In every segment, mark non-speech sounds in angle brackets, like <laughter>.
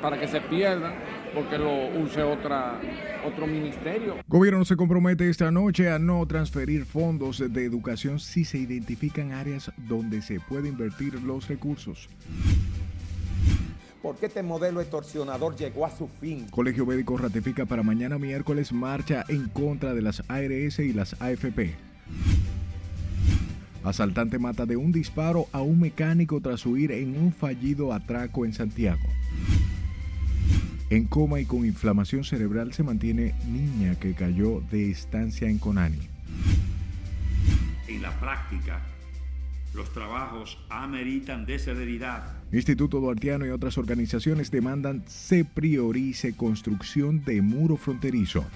para que se pierdan porque lo use otra, otro ministerio. Gobierno se compromete esta noche a no transferir fondos de educación si se identifican áreas donde se puede invertir los recursos. Porque este modelo extorsionador llegó a su fin. Colegio Médico ratifica para mañana miércoles marcha en contra de las ARS y las AFP. Asaltante mata de un disparo a un mecánico tras huir en un fallido atraco en Santiago. En coma y con inflamación cerebral se mantiene niña que cayó de estancia en Conani. En la práctica, los trabajos ameritan de celeridad. Instituto Duartiano y otras organizaciones demandan se priorice construcción de muro fronterizo.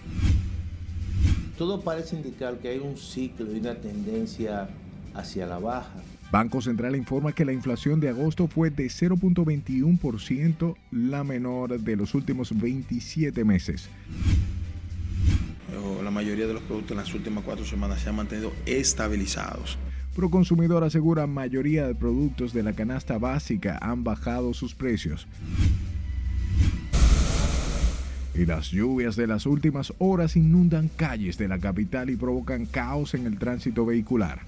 Todo parece indicar que hay un ciclo y una tendencia hacia la baja. Banco Central informa que la inflación de agosto fue de 0.21%, la menor de los últimos 27 meses. La mayoría de los productos en las últimas cuatro semanas se han mantenido estabilizados. Proconsumidor asegura mayoría de productos de la canasta básica han bajado sus precios. Y las lluvias de las últimas horas inundan calles de la capital y provocan caos en el tránsito vehicular.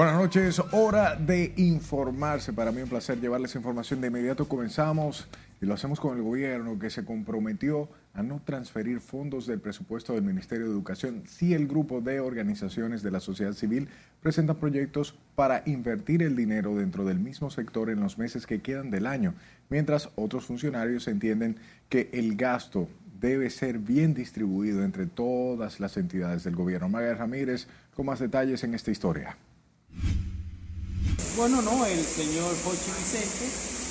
Buenas noches, hora de informarse. Para mí un placer llevarles información. De inmediato comenzamos y lo hacemos con el gobierno que se comprometió a no transferir fondos del presupuesto del Ministerio de Educación si el grupo de organizaciones de la sociedad civil presenta proyectos para invertir el dinero dentro del mismo sector en los meses que quedan del año, mientras otros funcionarios entienden que el gasto debe ser bien distribuido entre todas las entidades del gobierno. María Ramírez, con más detalles en esta historia. Bueno, no, el señor Jochi Vicente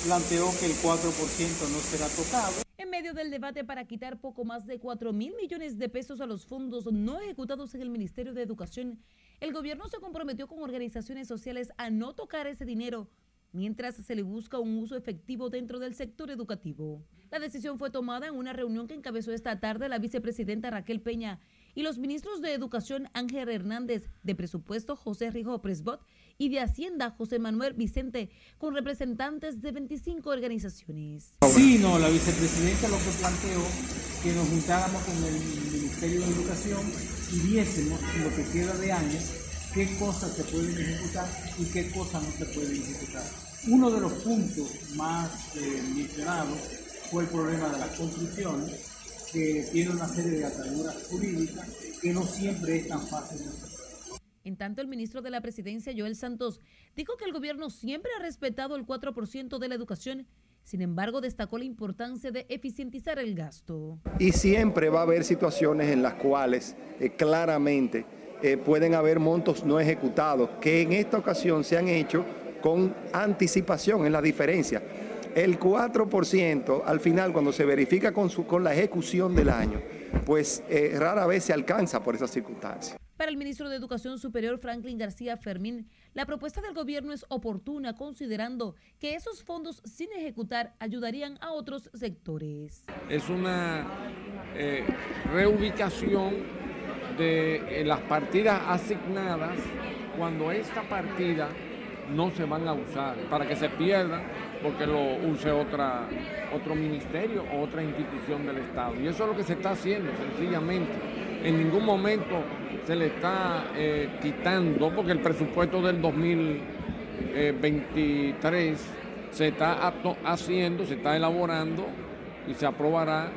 planteó que el 4% no será tocado. En medio del debate para quitar poco más de 4 mil millones de pesos a los fondos no ejecutados en el Ministerio de Educación, el gobierno se comprometió con organizaciones sociales a no tocar ese dinero mientras se le busca un uso efectivo dentro del sector educativo. La decisión fue tomada en una reunión que encabezó esta tarde la vicepresidenta Raquel Peña y los ministros de Educación Ángel Hernández, de Presupuesto José Rijo Presbot y de Hacienda José Manuel Vicente, con representantes de 25 organizaciones. Sí, no, la vicepresidenta lo que planteó que nos juntáramos con el Ministerio de Educación y viésemos lo que queda de año qué cosas se pueden ejecutar y qué cosas no se pueden ejecutar. Uno de los puntos más eh, mencionados fue el problema de las construcciones, que tiene una serie de ataduras jurídicas que no siempre es tan fácil de hacer. En tanto, el ministro de la Presidencia, Joel Santos, dijo que el gobierno siempre ha respetado el 4% de la educación. Sin embargo, destacó la importancia de eficientizar el gasto. Y siempre va a haber situaciones en las cuales eh, claramente eh, pueden haber montos no ejecutados, que en esta ocasión se han hecho con anticipación, en la diferencia. El 4% al final, cuando se verifica con, la ejecución del año, pues eh, rara vez se alcanza por esas circunstancias. Para el ministro de Educación Superior, Franklin García Fermín, la propuesta del gobierno es oportuna considerando que esos fondos sin ejecutar ayudarían a otros sectores. Es una eh, reubicación de eh, las partidas asignadas cuando esta partida no se van a usar, para que se pierdan porque lo use otra, otro ministerio o otra institución del Estado. Y eso es lo que se está haciendo, sencillamente. En ningún momento se le está eh, quitando, porque el presupuesto del 2023 se está haciendo, se está elaborando y se aprobará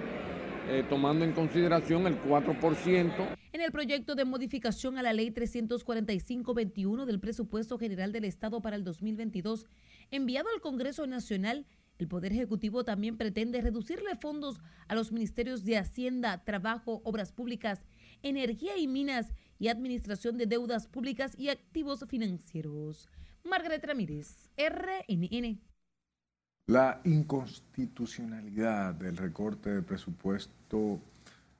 eh, tomando en consideración el 4%. En el proyecto de modificación a la Ley 345-21 del Presupuesto General del Estado para el 2022, enviado al Congreso Nacional, el Poder Ejecutivo también pretende reducirle fondos a los ministerios de Hacienda, Trabajo, Obras Públicas, Energía y Minas y Administración de Deudas Públicas y Activos Financieros. Margaret Ramírez, RNN. La inconstitucionalidad del recorte de presupuesto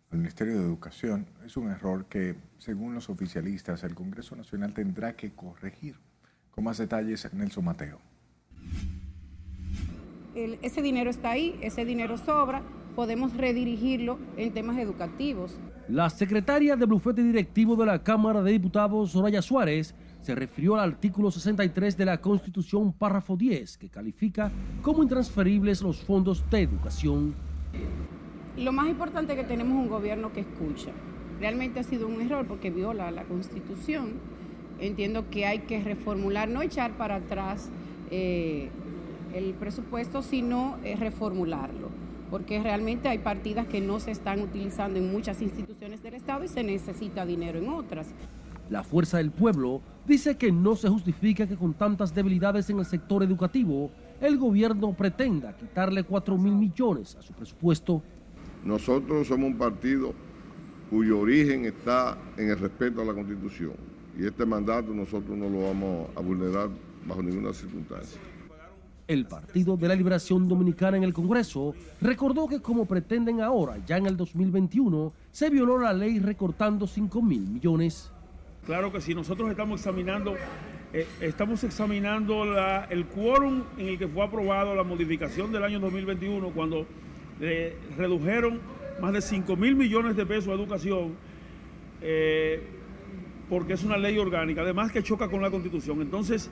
al Ministerio de Educación es un error que, según los oficialistas, el Congreso Nacional tendrá que corregir. Con más detalles, Nelson Mateo. ese dinero está ahí, ese dinero sobra, podemos redirigirlo en temas educativos. La secretaria de bufete directivo de la Cámara de Diputados, Soraya Suárez, se refirió al artículo 63 de la Constitución, párrafo 10, que califica como intransferibles los fondos de educación. Lo más importante es que tenemos un gobierno que escucha. Realmente ha sido un error porque viola la Constitución. Entiendo que hay que reformular, no echar para atrás eh, el presupuesto, sino eh, reformularlo, porque realmente hay partidas que no se están utilizando en muchas instituciones del Estado y se necesita dinero en otras. La Fuerza del Pueblo dice que no se justifica que con tantas debilidades en el sector educativo, el gobierno pretenda quitarle 4 mil millones a su presupuesto. Nosotros somos un partido cuyo origen está en el respeto a la Constitución y este mandato nosotros no lo vamos a vulnerar bajo ninguna circunstancia. El Partido de la Liberación Dominicana en el Congreso recordó que como pretenden ahora, ya en el 2021, se violó la ley recortando 5 mil millones. Claro que sí, nosotros estamos examinando, eh, estamos examinando el quórum en el que fue aprobado la modificación del año 2021 cuando eh, redujeron más de 5 mil millones de pesos a educación eh, porque es una ley orgánica, además que choca con la constitución. Entonces,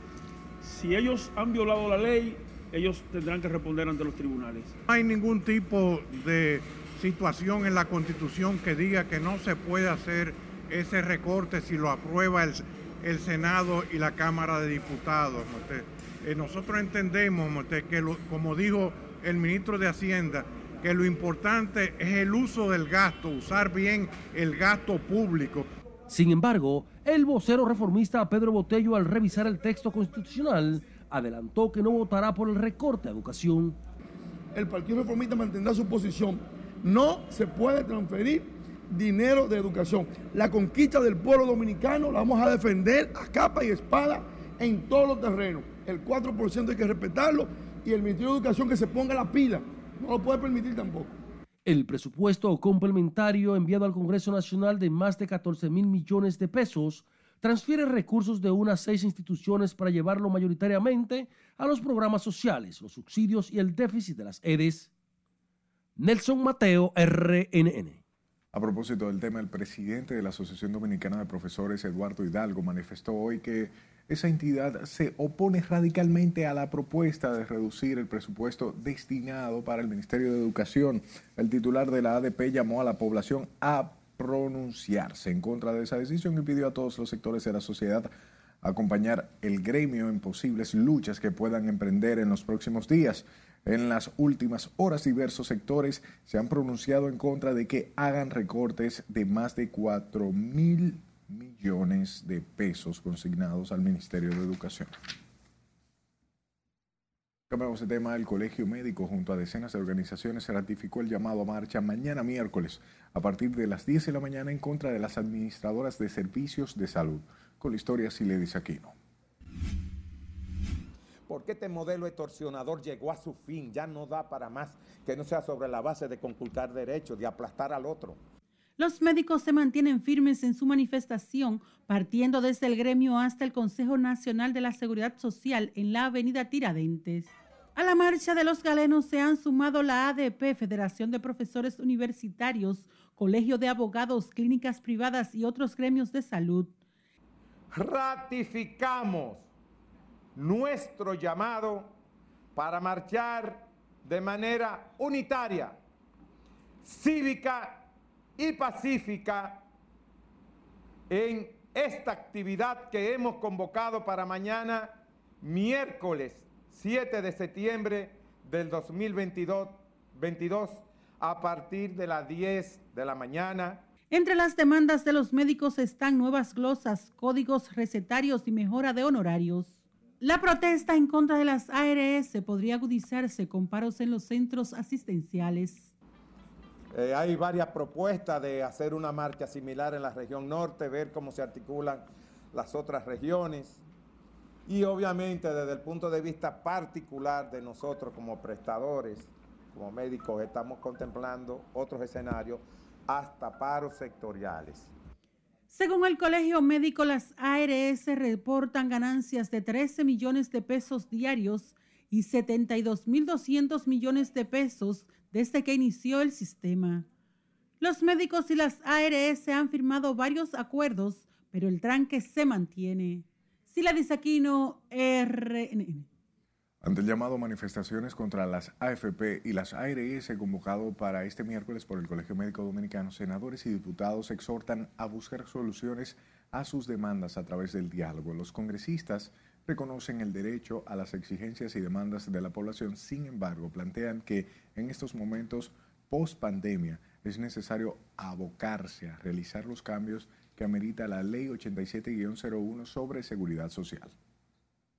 si ellos han violado la ley, ellos tendrán que responder ante los tribunales. No hay ningún tipo de situación en la constitución que diga que no se puede hacer ese recorte si lo aprueba el, el Senado y la Cámara de Diputados. Eh, nosotros entendemos que, como dijo el ministro de Hacienda, que lo importante es el uso del gasto, usar bien el gasto público. Sin embargo, el vocero reformista Pedro Botello, al revisar el texto constitucional, adelantó que no votará por el recorte a educación. El Partido Reformista mantendrá su posición. No se puede transferir dinero de educación. La conquista del pueblo dominicano la vamos a defender a capa y espada en todos los terrenos. El 4% hay que respetarlo y el Ministerio de Educación que se ponga la pila. No lo puede permitir tampoco. El presupuesto complementario enviado al Congreso Nacional de más de 14 mil millones de pesos transfiere recursos de unas seis instituciones para llevarlo mayoritariamente a los programas sociales, los subsidios y el déficit de las EDES. Nelson Mateo, RNN. A propósito del tema, el presidente de la Asociación Dominicana de Profesores, Eduardo Hidalgo, manifestó hoy que esa entidad se opone radicalmente a la propuesta de reducir el presupuesto destinado para el Ministerio de Educación. El titular de la ADP llamó a la población a pronunciarse en contra de esa decisión y pidió a todos los sectores de la sociedad acompañar el gremio en posibles luchas que puedan emprender en los próximos días. En las últimas horas diversos sectores se han pronunciado en contra de que hagan recortes de más de 4 mil millones de pesos consignados al Ministerio de Educación. Cambiamos de tema. El Colegio Médico, junto a decenas de organizaciones, se ratificó el llamado a marcha mañana miércoles a partir de las 10 de la mañana en contra de las administradoras de servicios de salud. Con la historia Siledis Aquino porque este modelo extorsionador llegó a su fin, ya no da para más, que no sea sobre la base de conculcar derechos, de aplastar al otro. Los médicos se mantienen firmes en su manifestación, partiendo desde el gremio hasta el Consejo Nacional de la Seguridad Social en la avenida Tiradentes. A la marcha de los galenos se han sumado la ADP, Federación de Profesores Universitarios, Colegio de Abogados, Clínicas Privadas y otros gremios de salud. Ratificamos nuestro llamado para marchar de manera unitaria, cívica y pacífica en esta actividad que hemos convocado para mañana, miércoles 7 de septiembre del 2022, 22, a partir de las 10 de la mañana. Entre las demandas de los médicos están nuevas glosas, códigos recetarios y mejora de honorarios. La protesta en contra de las ARS podría agudizarse con paros en los centros asistenciales. Eh, hay varias propuestas de hacer una marcha similar en la región norte, ver cómo se articulan las otras regiones y obviamente desde el punto de vista particular de nosotros como prestadores, como médicos, estamos contemplando otros escenarios hasta paros sectoriales. Según el Colegio Médico, las ARS reportan ganancias de 13 millones de pesos diarios y 72.200 millones de pesos desde que inició el sistema. Los médicos y las ARS han firmado varios acuerdos, pero el tranque se mantiene. Sila Disaquino, RNN. Ante el llamado manifestaciones contra las AFP y las ARS convocado para este miércoles por el Colegio Médico Dominicano, senadores y diputados exhortan a buscar soluciones a sus demandas a través del diálogo. Los congresistas reconocen el derecho a las exigencias y demandas de la población, sin embargo, plantean que en estos momentos post pandemia es necesario abocarse a realizar los cambios que amerita la Ley 87-01 sobre seguridad social.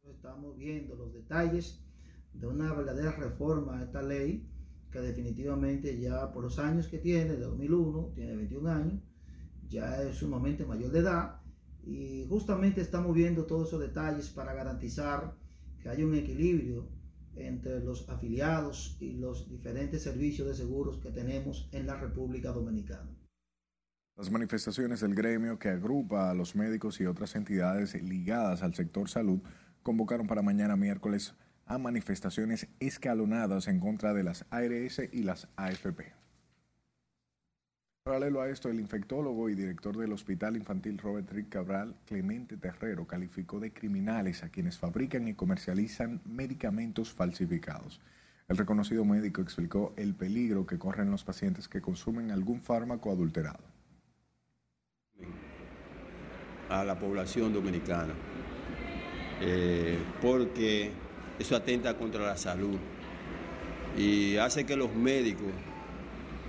Estamos viendo los detalles de una verdadera reforma a esta ley que definitivamente ya por los años que tiene, de 2001, tiene 21 años, ya es sumamente mayor de edad y justamente estamos viendo todos esos detalles para garantizar que haya un equilibrio entre los afiliados y los diferentes servicios de seguros que tenemos en la República Dominicana. Las manifestaciones del gremio que agrupa a los médicos y otras entidades ligadas al sector salud convocaron para mañana miércoles a manifestaciones escalonadas en contra de las ARS y las AFP. Paralelo a esto, el infectólogo y director del Hospital Infantil Robert Rick Cabral, Clemente Terrero, calificó de criminales a quienes fabrican y comercializan medicamentos falsificados. El reconocido médico explicó el peligro que corren los pacientes que consumen algún fármaco adulterado. A la población dominicana eh, porque eso atenta contra la salud y hace que los médicos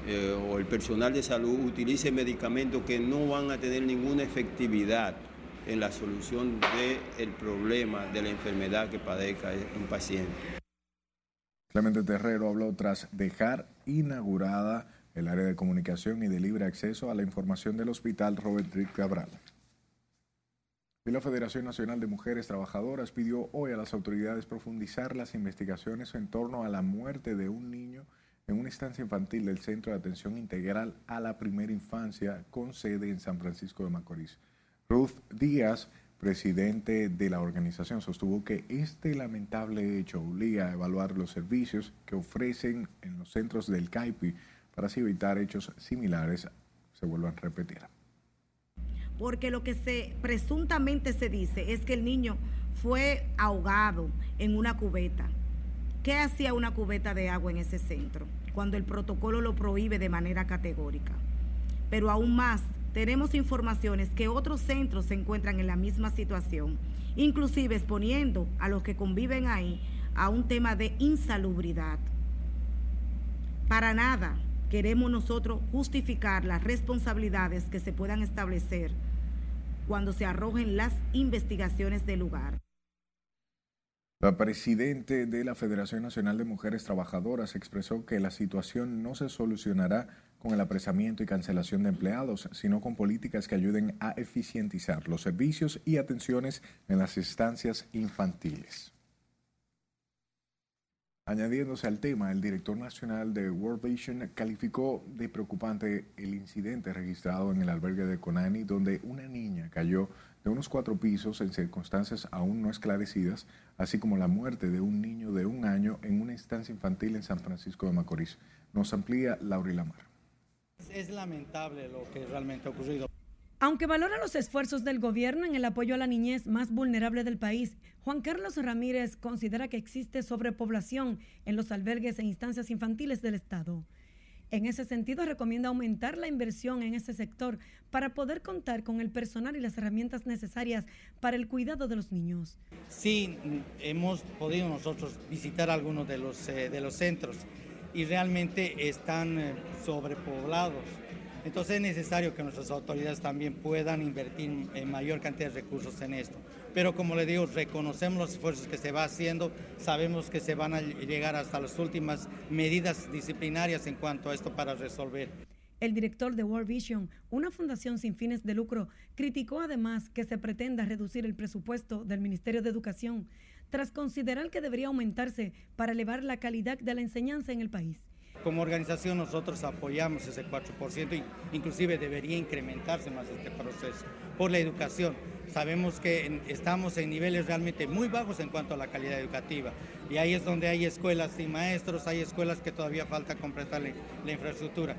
eh, o el personal de salud utilice medicamentos que no van a tener ninguna efectividad en la solución del problema de la enfermedad que padezca un paciente. Clemente Terrero habló tras dejar inaugurada el área de comunicación y de libre acceso a la información del hospital Robert Rick Cabral. Y la Federación Nacional de Mujeres Trabajadoras pidió hoy a las autoridades profundizar las investigaciones en torno a la muerte de un niño en una estancia infantil del Centro de Atención Integral a la Primera Infancia con sede en San Francisco de Macorís. Ruth Díaz, presidente de la organización, sostuvo que este lamentable hecho obliga a evaluar los servicios que ofrecen en los centros del CAIPI para así evitar hechos similares se vuelvan a repetir porque lo que se presuntamente se dice es que el niño fue ahogado en una cubeta. ¿Qué hacía una cubeta de agua en ese centro cuando el protocolo lo prohíbe de manera categórica? Pero aún más, tenemos informaciones que otros centros se encuentran en la misma situación, inclusive exponiendo a los que conviven ahí a un tema de insalubridad. Para nada queremos nosotros justificar las responsabilidades que se puedan establecer cuando se arrojen las investigaciones del lugar. La presidente de la Federación Nacional de Mujeres Trabajadoras expresó que la situación no se solucionará con el apresamiento y cancelación de empleados, sino con políticas que ayuden a eficientizar los servicios y atenciones en las estancias infantiles. Añadiéndose al tema, el director nacional de World Vision calificó de preocupante el incidente registrado en el albergue de Conani, donde una niña cayó de unos cuatro pisos en circunstancias aún no esclarecidas, así como la muerte de un niño de un año en una estancia infantil en San Francisco de Macorís. Nos amplía Laura Lamar. Es lamentable lo que realmente ha ocurrido. Aunque valora los esfuerzos del gobierno en el apoyo a la niñez más vulnerable del país, Juan Carlos Ramírez considera que existe sobrepoblación en los albergues e instancias infantiles del Estado. En ese sentido, recomienda aumentar la inversión en ese sector para poder contar con el personal y las herramientas necesarias para el cuidado de los niños. Sí, hemos podido nosotros visitar algunos de los, eh, de los centros y realmente están eh, sobrepoblados entonces es necesario que nuestras autoridades también puedan invertir en mayor cantidad de recursos en esto. Pero como le digo, reconocemos los esfuerzos que se va haciendo, sabemos que se van a llegar hasta las últimas medidas disciplinarias en cuanto a esto para resolver. El director de World Vision, una fundación sin fines de lucro, criticó además que se pretenda reducir el presupuesto del Ministerio de Educación, tras considerar que debería aumentarse para elevar la calidad de la enseñanza en el país. Como organización nosotros apoyamos ese 4% y inclusive debería incrementarse más este proceso por la educación. Sabemos que estamos en niveles realmente muy bajos en cuanto a la calidad educativa y ahí es donde hay escuelas sin maestros, hay escuelas que todavía falta completar la infraestructura.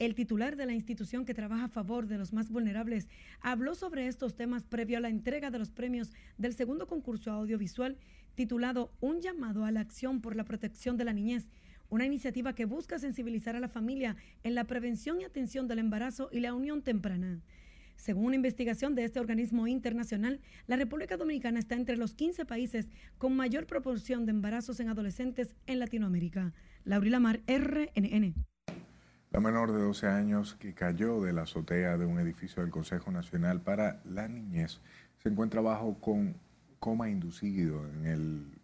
el titular de la institución que trabaja a favor de los más vulnerables, habló sobre estos temas previo a la entrega de los premios del segundo concurso audiovisual titulado Un llamado a la acción por la protección de la niñez, una iniciativa que busca sensibilizar a la familia en la prevención y atención del embarazo y la unión temprana. Según una investigación de este organismo internacional, la República Dominicana está entre los 15 países con mayor proporción de embarazos en adolescentes en Latinoamérica. Laurila Mar, RNN. La menor de 12 años que cayó de la azotea de un edificio del Consejo Nacional para la Niñez se encuentra bajo con coma inducido en el,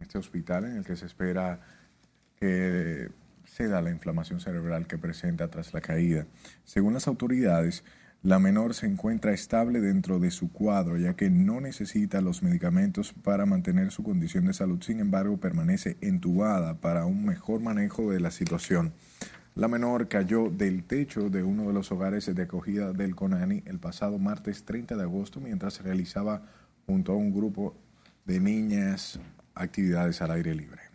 este hospital en el que se espera que ceda la inflamación cerebral que presenta tras la caída. Según las autoridades, la menor se encuentra estable dentro de su cuadro, ya que no necesita los medicamentos para mantener su condición de salud. Sin embargo, permanece entubada para un mejor manejo de la situación. La menor cayó del techo de uno de los hogares de acogida del CONANI el pasado martes 30 de agosto mientras realizaba junto a un grupo de niñas actividades al aire libre.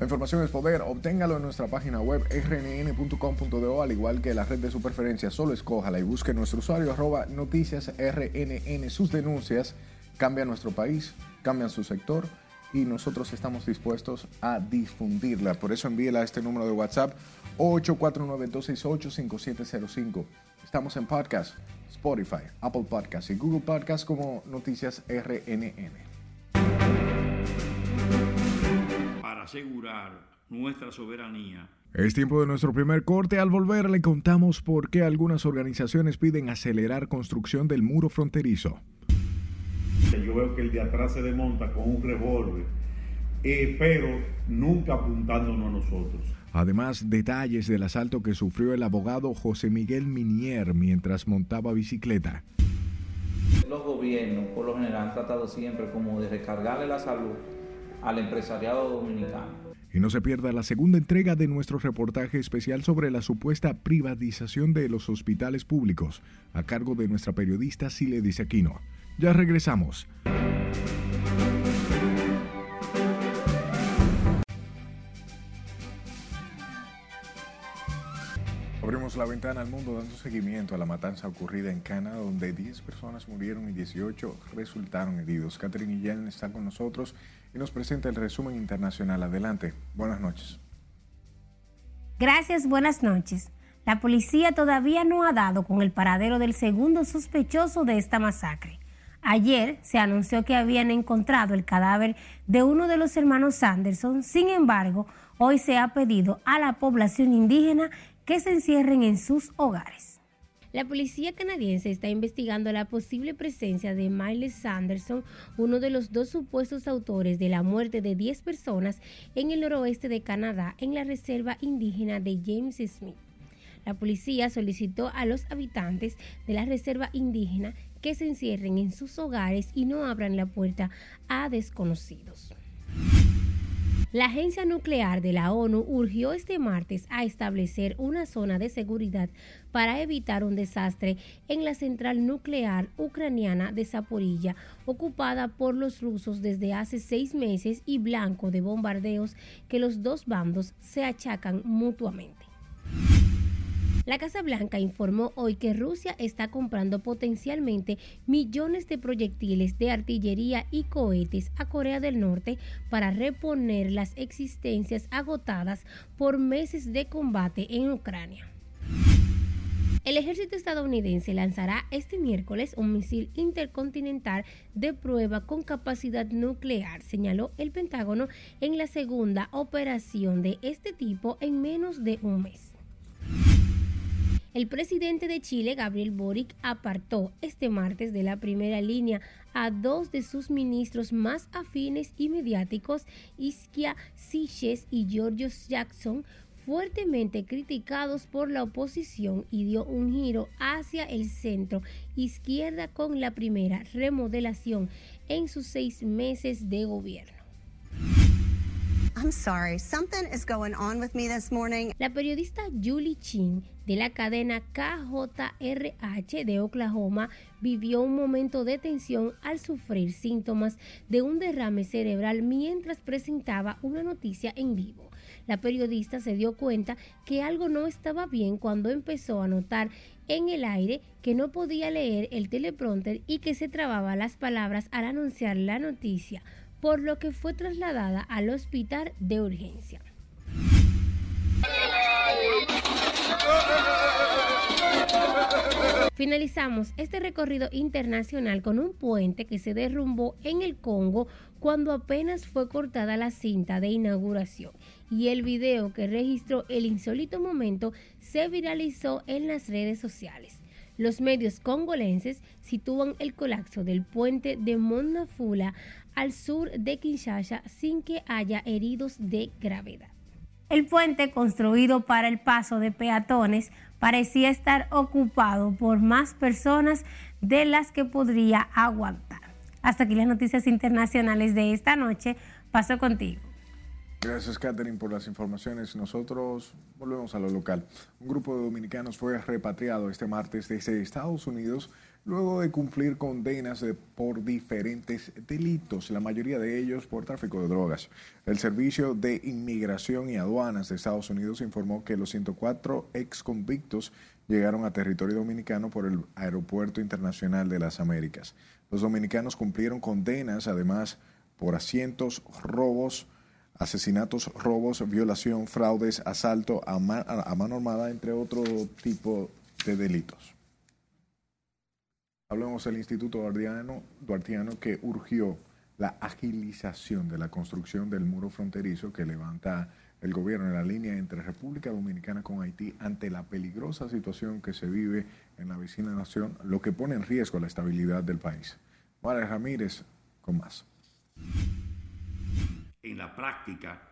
La información es poder. Obténgalo en nuestra página web rnn.com.do, al igual que la red de su preferencia. Solo escójala y busque nuestro usuario arroba noticias rnn. Sus denuncias cambian nuestro país, cambian su sector y nosotros estamos dispuestos a difundirla. Por eso envíela a este número de WhatsApp 849-268-5705. Estamos en podcast, Spotify, Apple Podcast y Google Podcast como Noticias RNN. Asegurar nuestra soberanía. Es tiempo de nuestro primer corte. Al volver le contamos por qué algunas organizaciones piden acelerar construcción del muro fronterizo. Yo veo que el de atrás se desmonta con un revólver, eh, pero nunca apuntándonos a nosotros. Además, detalles del asalto que sufrió el abogado José Miguel Minier mientras montaba bicicleta. Los gobiernos, por lo general, han tratado siempre como de recargarle la salud al empresariado dominicano. Y no se pierda la segunda entrega de nuestro reportaje especial sobre la supuesta privatización de los hospitales públicos, a cargo de nuestra periodista Sile Aquino. Ya regresamos. Abrimos la ventana al mundo dando seguimiento a la matanza ocurrida en Canadá, donde 10 personas murieron y 18 resultaron heridos. Catherine Guillén está con nosotros y nos presenta el resumen internacional. Adelante, buenas noches. Gracias, buenas noches. La policía todavía no ha dado con el paradero del segundo sospechoso de esta masacre. Ayer se anunció que habían encontrado el cadáver de uno de los hermanos Sanderson, sin embargo, hoy se ha pedido a la población indígena que se encierren en sus hogares. La policía canadiense está investigando la posible presencia de Miles Sanderson, uno de los dos supuestos autores de la muerte de 10 personas en el noroeste de Canadá en la reserva indígena de James Smith. La policía solicitó a los habitantes de la reserva indígena que se encierren en sus hogares y no abran la puerta a desconocidos. La Agencia Nuclear de la ONU urgió este martes a establecer una zona de seguridad para evitar un desastre en la central nuclear ucraniana de Zaporilla, ocupada por los rusos desde hace seis meses y blanco de bombardeos que los dos bandos se achacan mutuamente. La Casa Blanca informó hoy que Rusia está comprando potencialmente millones de proyectiles de artillería y cohetes a Corea del Norte para reponer las existencias agotadas por meses de combate en Ucrania. El ejército estadounidense lanzará este miércoles un misil intercontinental de prueba con capacidad nuclear, señaló el Pentágono en la segunda operación de este tipo en menos de un mes. El presidente de Chile, Gabriel Boric, apartó este martes de la primera línea a dos de sus ministros más afines y mediáticos, Isquia Siches y Georgios Jackson, fuertemente criticados por la oposición y dio un giro hacia el centro izquierda con la primera remodelación en sus seis meses de gobierno. I'm sorry, something is going on with me this morning. La periodista Julie Chin de la cadena KJRH de Oklahoma vivió un momento de tensión al sufrir síntomas de un derrame cerebral mientras presentaba una noticia en vivo. La periodista se dio cuenta que algo no estaba bien cuando empezó a notar en el aire que no podía leer el teleprompter y que se trababa las palabras al anunciar la noticia, por lo que fue trasladada al hospital de urgencia. Finalizamos este recorrido internacional con un puente que se derrumbó en el Congo cuando apenas fue cortada la cinta de inauguración y el video que registró el insólito momento se viralizó en las redes sociales. Los medios congolenses sitúan el colapso del puente de Monafula al sur de Kinshasa sin que haya heridos de gravedad. El puente construido para el paso de peatones parecía estar ocupado por más personas de las que podría aguantar. Hasta aquí las noticias internacionales de esta noche. Paso contigo. Gracias, Catherine, por las informaciones. Nosotros volvemos a lo local. Un grupo de dominicanos fue repatriado este martes desde Estados Unidos luego de cumplir condenas por diferentes delitos, la mayoría de ellos por tráfico de drogas. El Servicio de Inmigración y Aduanas de Estados Unidos informó que los 104 ex convictos llegaron a territorio dominicano por el Aeropuerto Internacional de las Américas. Los dominicanos cumplieron condenas, además, por asientos, robos, asesinatos, robos, violación, fraudes, asalto a, mano armada, entre otro tipo de delitos. Hablamos del Instituto Duartiano, Duartiano que urgió la agilización de la construcción del muro fronterizo que levanta el gobierno en la línea entre República Dominicana con Haití ante la peligrosa situación que se vive en la vecina nación, lo que pone en riesgo la estabilidad del país. María Ramírez con más en la práctica,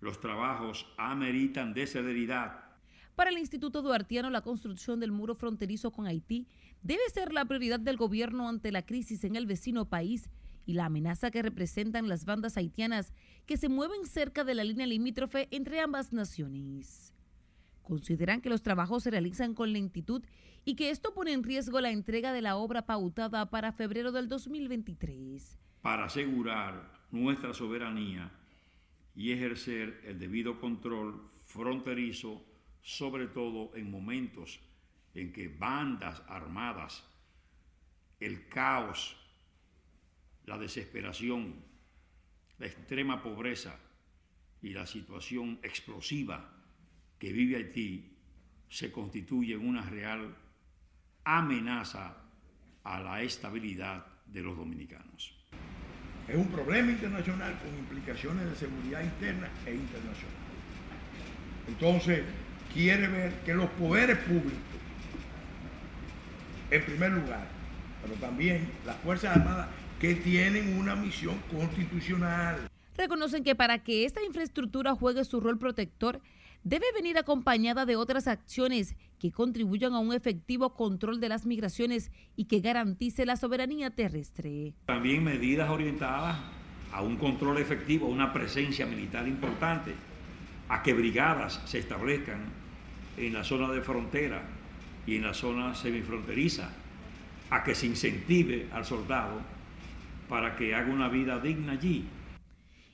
los trabajos ameritan de celeridad. Para el Instituto Duartiano, la construcción del muro fronterizo con Haití debe ser la prioridad del gobierno ante la crisis en el vecino país y la amenaza que representan las bandas haitianas que se mueven cerca de la línea limítrofe entre ambas naciones. Consideran que los trabajos se realizan con lentitud y que esto pone en riesgo la entrega de la obra pautada para febrero del 2023. Para asegurar nuestra soberanía y ejercer el debido control fronterizo, sobre todo en momentos en que bandas armadas, el caos, la desesperación, la extrema pobreza y la situación explosiva que vive Haití se constituyen una real amenaza a la estabilidad de los dominicanos. Es un problema internacional con implicaciones de seguridad interna e internacional. Entonces, quiere ver que los poderes públicos, en primer lugar, pero también las Fuerzas Armadas, que tienen una misión constitucional. Reconocen que para que esta infraestructura juegue su rol protector, debe venir acompañada de otras acciones que contribuyan a un efectivo control de las migraciones y que garantice la soberanía terrestre. También medidas orientadas a un control efectivo, a una presencia militar importante, a que brigadas se establezcan en la zona de frontera y en la zona semifronteriza, a que se incentive al soldado para que haga una vida digna allí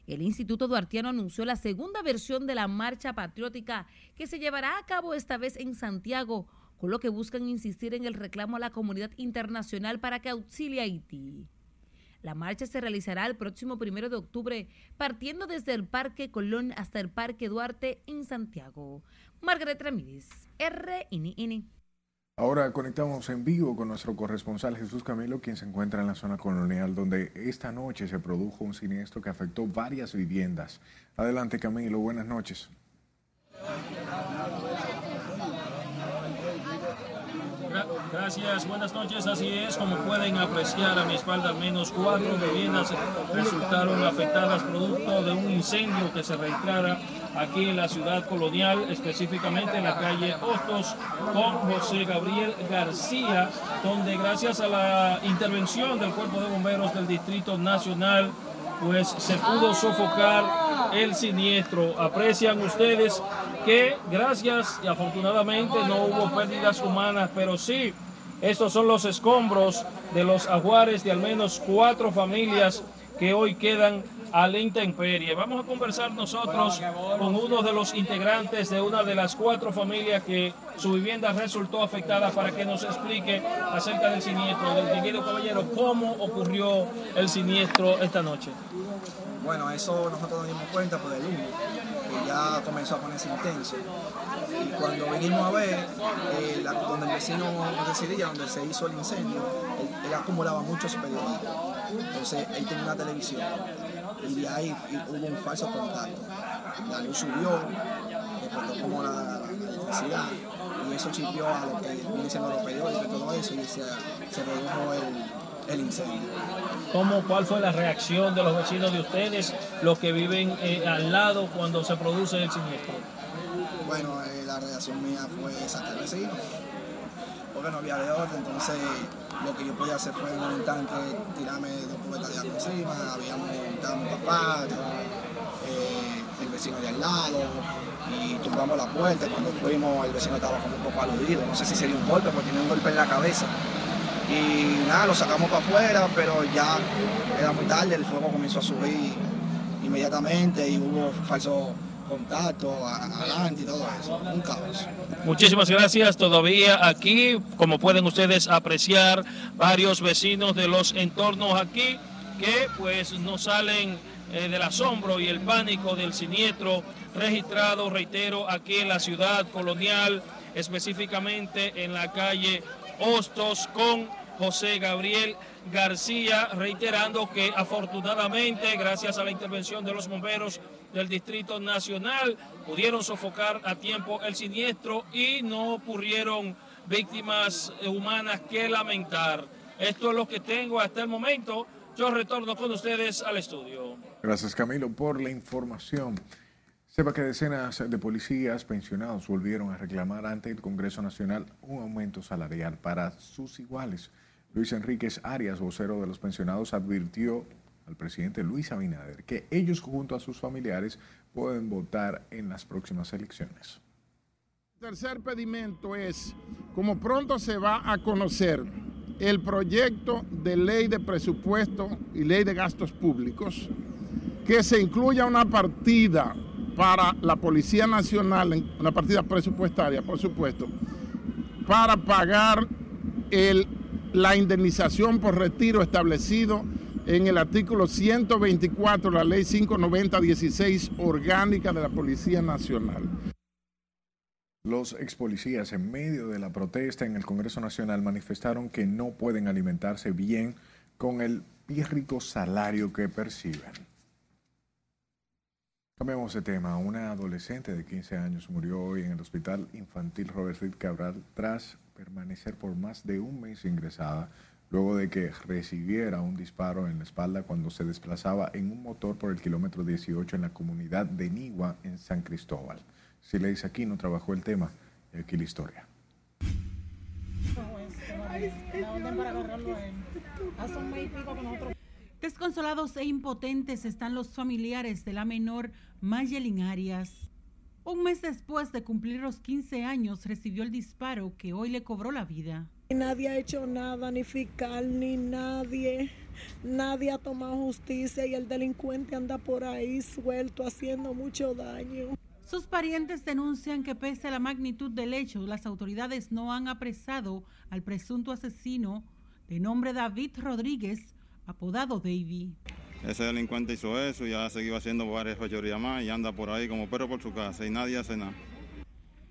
el Instituto Duartiano anunció la segunda versión de la marcha patriótica que se llevará a cabo esta vez en Santiago, con lo que buscan insistir en el reclamo a la comunidad internacional para que auxilie a Haití. La marcha se realizará el próximo primero de octubre, partiendo desde el Parque Colón hasta el Parque Duarte en Santiago. Margaret Ramírez, RNN. Ahora conectamos en vivo con nuestro corresponsal Jesús Camilo, quien se encuentra en la zona colonial, donde esta noche se produjo un siniestro que afectó varias viviendas. Adelante Camilo, buenas noches. Gracias, buenas noches. Así es, como pueden apreciar a mi espalda, al menos cuatro viviendas resultaron afectadas producto de un incendio que se registrara aquí en la ciudad colonial, específicamente en la calle Hostos, con José Gabriel García, donde gracias a la intervención del Cuerpo de Bomberos del Distrito Nacional, pues se pudo sofocar el siniestro. Aprecian ustedes que gracias y afortunadamente no hubo pérdidas humanas, pero sí, estos son los escombros de los ajuares de al menos cuatro familias que hoy quedan a la intemperie. Vamos a conversar nosotros con uno de los integrantes de una de las cuatro familias que su vivienda resultó afectada para que nos explique acerca del siniestro. Del distinguido caballero, ¿cómo ocurrió el siniestro esta noche? Bueno, eso nosotros nos dimos cuenta por el humo, que ya comenzó a ponerse intenso. Y cuando vinimos a ver, eh, donde el vecino residía, donde se hizo el incendio, él, él acumulaba muchos periódicos. Entonces, él tenía una televisión. Y de ahí hubo un falso contacto. La luz subió, explotó como la, la electricidad. Y eso chipió a lo que viene siendo los periódicos y todo eso, y se, se redujo el, el incendio. ¿Cómo, ¿Cuál fue la reacción de los vecinos de ustedes, los que viven eh, al lado cuando se produce el siniestro? Bueno, eh, la reacción mía fue sacar al vecino, porque no había de orden, entonces lo que yo podía hacer fue en un tanque tirarme dos cubetas de agua encima, habíamos estaba mi papá, eh, el vecino de al lado, y tumbamos la puerta, cuando fuimos el vecino estaba como un poco aludido, no sé si sería un golpe, porque tenía un golpe en la cabeza. Y nada, lo sacamos para afuera, pero ya era muy tarde, el fuego comenzó a subir inmediatamente y hubo falso contacto adelante y todo eso, un caos. Muchísimas gracias. Todavía aquí, como pueden ustedes apreciar, varios vecinos de los entornos aquí que pues no salen eh, del asombro y el pánico del siniestro registrado, reitero, aquí en la ciudad colonial, específicamente en la calle Hostos con José Gabriel García, reiterando que afortunadamente, gracias a la intervención de los bomberos del Distrito Nacional, pudieron sofocar a tiempo el siniestro y no ocurrieron víctimas humanas que lamentar. Esto es lo que tengo hasta el momento. Yo retorno con ustedes al estudio. Gracias Camilo por la información. Sepa que decenas de policías pensionados volvieron a reclamar ante el Congreso Nacional un aumento salarial para sus iguales. Luis Enríquez Arias, vocero de los pensionados, advirtió al presidente Luis Abinader que ellos junto a sus familiares pueden votar en las próximas elecciones. Tercer pedimento es, como pronto se va a conocer el proyecto de ley de presupuesto y ley de gastos públicos, que se incluya una partida para la Policía Nacional, una partida presupuestaria, por supuesto, para pagar el- la indemnización por retiro establecido en el artículo 124 de la ley 590-16 orgánica de la Policía Nacional. Los ex policías en medio de la protesta en el Congreso Nacional manifestaron que no pueden alimentarse bien con el pírrico salario que perciben. Cambiamos de tema. Una adolescente de 15 años murió hoy en el Hospital Infantil Robert Reed Cabral tras permanecer por más de un mes ingresada luego de que recibiera un disparo en la espalda cuando se desplazaba en un motor por el kilómetro 18 en la comunidad de Nigua en San Cristóbal. Sileis Aquino trabajó el tema aquí la historia. Desconsolados e impotentes están los familiares de la menor Mayelin Arias. Un mes después de cumplir los 15 años recibió el disparo que hoy le cobró la vida. Y Nadie ha hecho nada, ni fiscal, ni nadie. Nadie ha tomado justicia y el delincuente anda por ahí suelto haciendo mucho daño. Sus parientes denuncian que pese a la magnitud del hecho, las autoridades no han apresado al presunto asesino de nombre David Rodríguez, apodado Davy. Ese delincuente hizo eso y ha seguido haciendo varias fechorías más y anda por ahí como perro por su casa y nadie hace nada.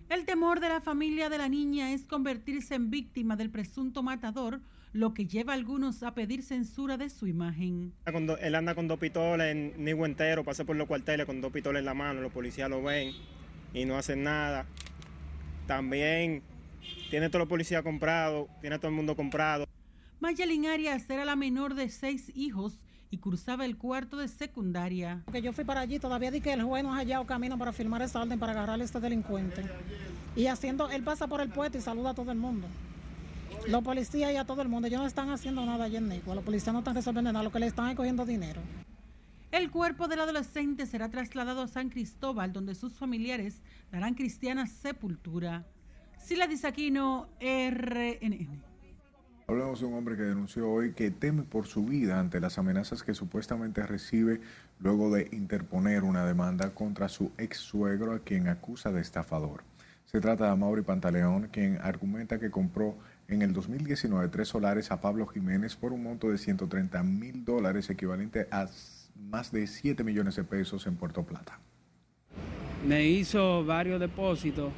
El temor de la familia de la niña es convertirse en víctima del presunto matador, lo que lleva a algunos a pedir censura de su imagen. Él anda con dos pistolas en Nigo entero, pasa por los cuarteles con dos pistolas en la mano, los policías lo ven y no hacen nada. También tiene todos los policías comprados, tiene todo el mundo comprado. Mayelin Arias era la menor de seis hijos y cursaba el cuarto de secundaria. Que yo fui para allí, todavía di que el juez no ha hallado camino para firmar esa orden para agarrar a este delincuente. Y haciendo, él pasa por el puesto y saluda a todo el mundo. Los policías y a todo el mundo, ellos no están haciendo nada allí en Nicua, los policías no están resolviendo nada, lo que le están es cogiendo dinero. El cuerpo del adolescente será trasladado a San Cristóbal, donde sus familiares darán cristiana sepultura. Sila Disaquino, RNN. Hablamos de un hombre que denunció hoy que teme por su vida ante las amenazas que supuestamente recibe luego de interponer una demanda contra su ex suegro a quien acusa de estafador. Se trata de Mauri Pantaleón, quien argumenta que compró en el 2019 tres solares a Pablo Jiménez por un monto de 130 mil dólares, equivalente a más de 7 millones de pesos en Puerto Plata. Me hizo varios depósitos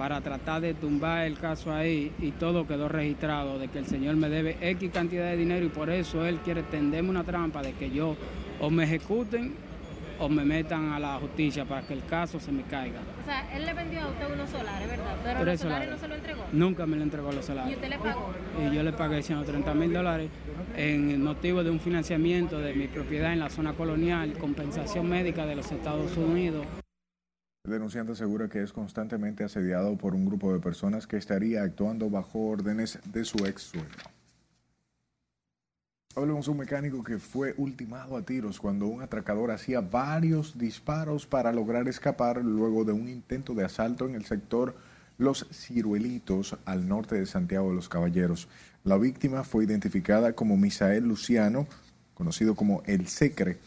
para tratar de tumbar el caso ahí y todo quedó registrado de que el señor me debe X cantidad de dinero y por eso él quiere tenderme una trampa de que yo o me ejecuten o me metan a la justicia para que el caso se me caiga. O sea, él le vendió a usted unos solares, ¿verdad? Pero Tres los solares, solares. no se lo entregó. Nunca me lo entregó los solares. ¿Y usted le pagó? Y yo le pagué 130 mil dólares en motivo de un financiamiento de mi propiedad en la zona colonial, compensación médica de los Estados Unidos. El denunciante asegura que es constantemente asediado por un grupo de personas que estaría actuando bajo órdenes de su ex suegro. Hablemos de un mecánico que fue ultimado a tiros cuando un atracador hacía varios disparos para lograr escapar luego de un intento de asalto en el sector Los Ciruelitos al norte de Santiago de los Caballeros. La víctima fue identificada como Misael Luciano, conocido como El Secre,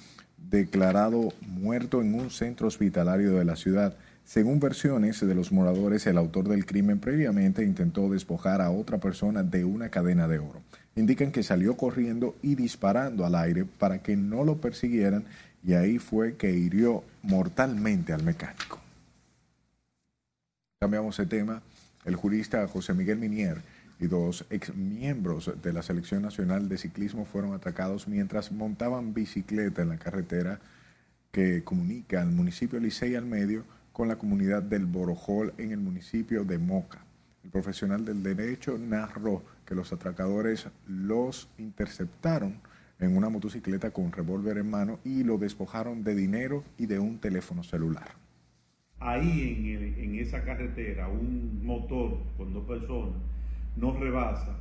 declarado muerto en un centro hospitalario de la ciudad. Según versiones de los moradores, el autor del crimen previamente intentó despojar a otra persona de una cadena de oro. Indican que salió corriendo y disparando al aire para que no lo persiguieran y ahí fue que hirió mortalmente al mecánico. Cambiamos de tema. El jurista José Miguel Minier y dos exmiembros de la Selección Nacional de Ciclismo fueron atacados mientras montaban bicicleta en la carretera que comunica al municipio Licey al medio con la comunidad del Borojol en el municipio de Moca. El profesional del derecho narró que los atracadores los interceptaron en una motocicleta con revólver en mano y lo despojaron de dinero y de un teléfono celular. Ahí en, el- en esa carretera, un motor con dos personas nos rebasa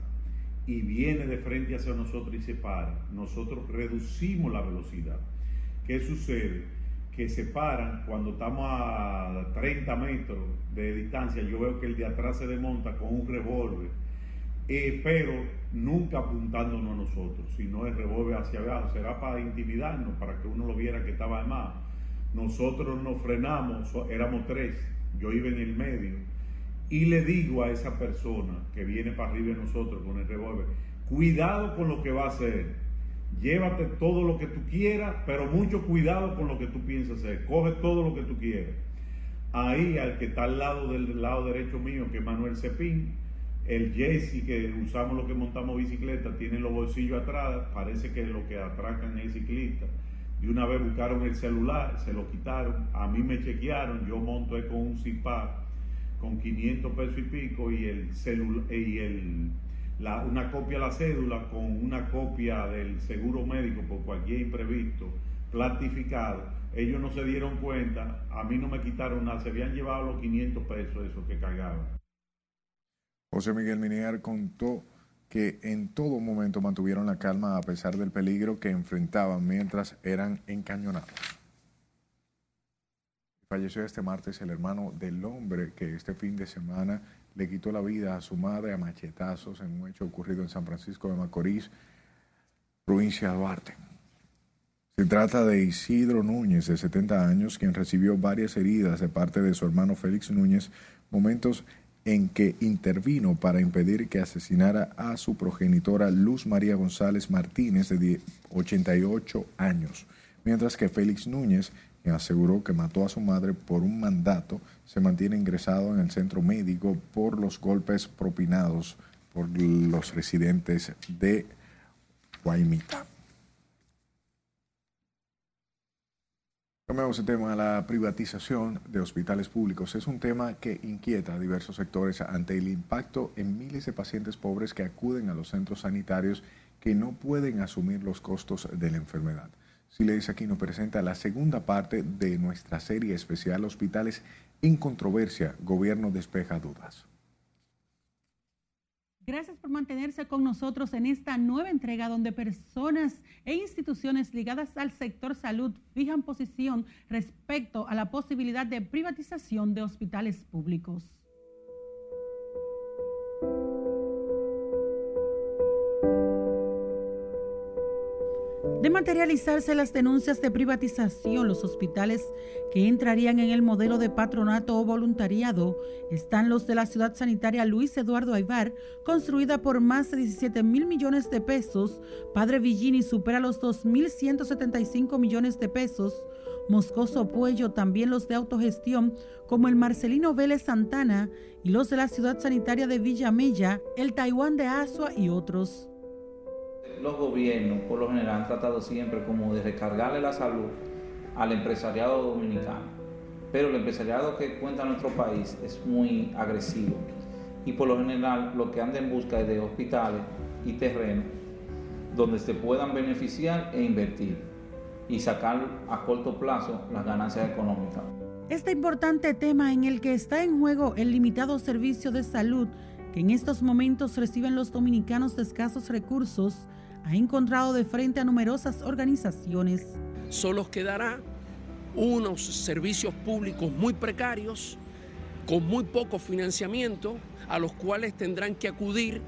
y viene de frente hacia nosotros y se para. Nosotros reducimos la velocidad. ¿Qué sucede? Que se paran cuando estamos a 30 metros de distancia. Yo veo que el de atrás se desmonta con un revólver, eh, pero nunca apuntándonos a nosotros, sino el revólver hacia abajo. Será para intimidarnos, para que uno lo viera que estaba armado. Nosotros nos frenamos, éramos tres, yo iba en el medio, y le digo a esa persona que viene para arriba de nosotros con el revólver, cuidado con lo que va a hacer, llévate todo lo que tú quieras, pero mucho cuidado con lo que tú piensas hacer, coge todo lo que tú quieras. Ahí al que está al lado del lado derecho mío, que es Manuel Cepín, el Jesse que usamos los que montamos bicicleta, tiene los bolsillos atrás, parece que lo que atracan es ciclista. De una vez buscaron el celular, se lo quitaron, a mí me chequearon, yo monto con un CIPAC con 500 pesos y pico y el y el una copia de la cédula con una copia del seguro médico por cualquier imprevisto plastificado. Ellos no se dieron cuenta, a mí no me quitaron nada, se habían llevado los 500 pesos esos que cargaban. José Miguel Minier contó que en todo momento mantuvieron la calma a pesar del peligro que enfrentaban mientras eran encañonados. Falleció este martes el hermano del hombre que este fin de semana le quitó la vida a su madre a machetazos en un hecho ocurrido en San Francisco de Macorís, provincia de Duarte. Se trata de Isidro Núñez, de 70 años, quien recibió varias heridas de parte de su hermano Félix Núñez, momentos en que intervino para impedir que asesinara a su progenitora Luz María González Martínez, de 10 88 años, mientras que Félix Núñez, aseguró que mató a su madre por un mandato, se mantiene ingresado en el centro médico por los golpes propinados por los residentes de Guaymita. Cambiamos el tema, la privatización de hospitales públicos. Es un tema que inquieta a diversos sectores ante el impacto en miles de pacientes pobres que acuden a los centros sanitarios que no pueden asumir los costos de la enfermedad. Siles Aquino presenta la segunda parte de nuestra serie especial Hospitales en Controversia, Gobierno despeja dudas. Gracias por mantenerse con nosotros en esta nueva entrega donde personas e instituciones ligadas al sector salud fijan posición respecto a la posibilidad de privatización de hospitales públicos. Materializarse las denuncias de privatización, los hospitales que entrarían en el modelo de patronato o voluntariado están los de la ciudad sanitaria Luis Eduardo Aybar, construida por más de 17 mil millones de pesos. Padre Villini supera los 2.175 millones de pesos. Moscoso Puello, también los de autogestión, como el Marcelino Vélez Santana y los de la ciudad sanitaria de Villamella, el Taiwán de Asua y otros los gobiernos, por lo general, han tratado siempre como de recargarle la salud al empresariado dominicano. Pero el empresariado que cuenta nuestro país es muy agresivo y por lo general lo que anda en busca es de hospitales y terrenos donde se puedan beneficiar e invertir y sacar a corto plazo las ganancias económicas. Este importante tema en el que está en juego el limitado servicio de salud que en estos momentos reciben los dominicanos de escasos recursos ha encontrado de frente a numerosas organizaciones. Solo quedará unos servicios públicos muy precarios, con muy poco financiamiento, a los cuales tendrán que acudir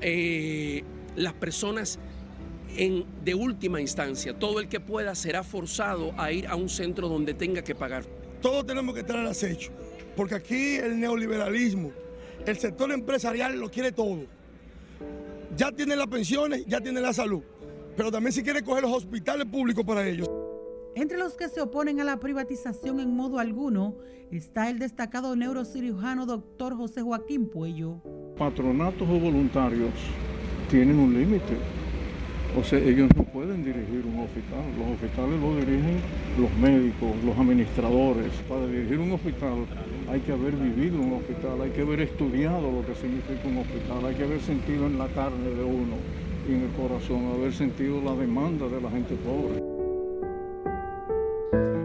eh, las personas en, de última instancia. Todo el que pueda será forzado a ir a un centro donde tenga que pagar. Todos tenemos que estar al acecho, porque aquí el neoliberalismo, el sector empresarial lo quiere todo ya tienen las pensiones, ya tienen la salud, pero también si quiere coger los hospitales públicos para ellos. Entre los que se oponen a la privatización en modo alguno está el destacado neurocirujano doctor José Joaquín Puello. Patronatos o voluntarios tienen un límite. O sea, ellos no pueden dirigir un hospital. Los hospitales lo dirigen los médicos, los administradores. Para dirigir un hospital hay que haber vivido un hospital, hay que haber estudiado lo que significa un hospital, hay que haber sentido en la carne de uno y en el corazón, haber sentido la demanda de la gente pobre.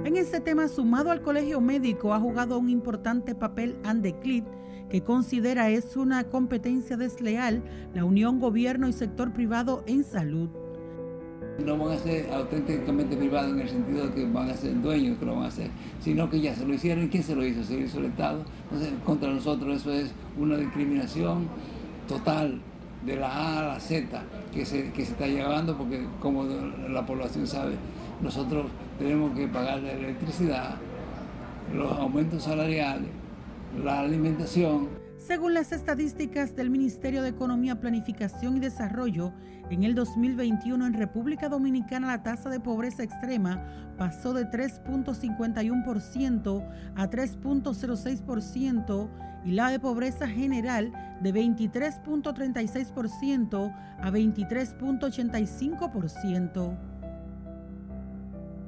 En este tema, sumado al colegio médico, ha jugado un importante papel Andeclit, que considera es una competencia desleal la unión gobierno y sector privado en salud. No van a ser auténticamente privados en el sentido de que van a ser dueños que lo van a hacer, sino que ya se lo hicieron. ¿Y quién se lo hizo? Se lo hizo el Estado. Entonces, contra nosotros eso es una discriminación total de la A a la Z que se, que se está llevando, porque como la población sabe, nosotros tenemos que pagar la electricidad, los aumentos salariales, la alimentación. Según las estadísticas del Ministerio de Economía, Planificación y Desarrollo, en el 2021 en República Dominicana la tasa de pobreza extrema pasó de 3.51% a 3.06% y la de pobreza general de 23.36% a 23.85%.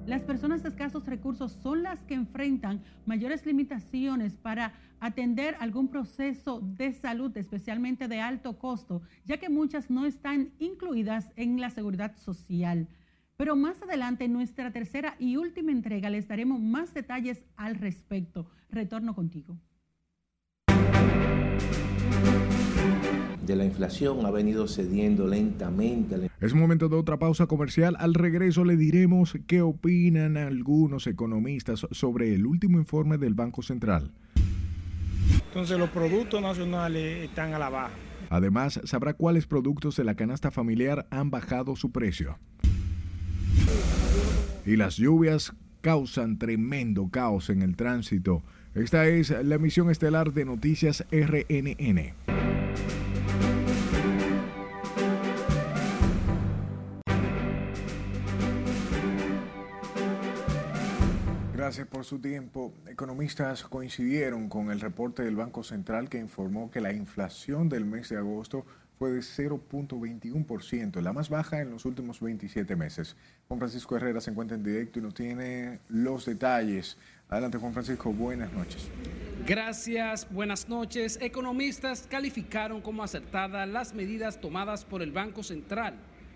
Las personas de escasos recursos son las que enfrentan mayores limitaciones para atender algún proceso de salud, especialmente de alto costo, ya que muchas no están incluidas en la seguridad social. Pero más adelante en nuestra tercera y última entrega les daremos más detalles al respecto. Retorno contigo. De la inflación ha venido cediendo lentamente. Es momento de otra pausa comercial. Al regreso le diremos qué opinan algunos economistas sobre el último informe del Banco Central. Entonces los productos nacionales están a la baja. Además, sabrá cuáles productos de la canasta familiar han bajado su precio. Y las lluvias causan tremendo caos en el tránsito. Esta es la emisión estelar de Noticias RNN. Gracias por su tiempo. Economistas coincidieron con el reporte del Banco Central que informó que la inflación del mes de agosto fue de 0.21%, la más baja en los últimos 27 meses. Juan Francisco Herrera se encuentra en directo y nos tiene los detalles. Adelante Juan Francisco, buenas noches. Gracias, buenas noches. Economistas calificaron como acertadas las medidas tomadas por el Banco Central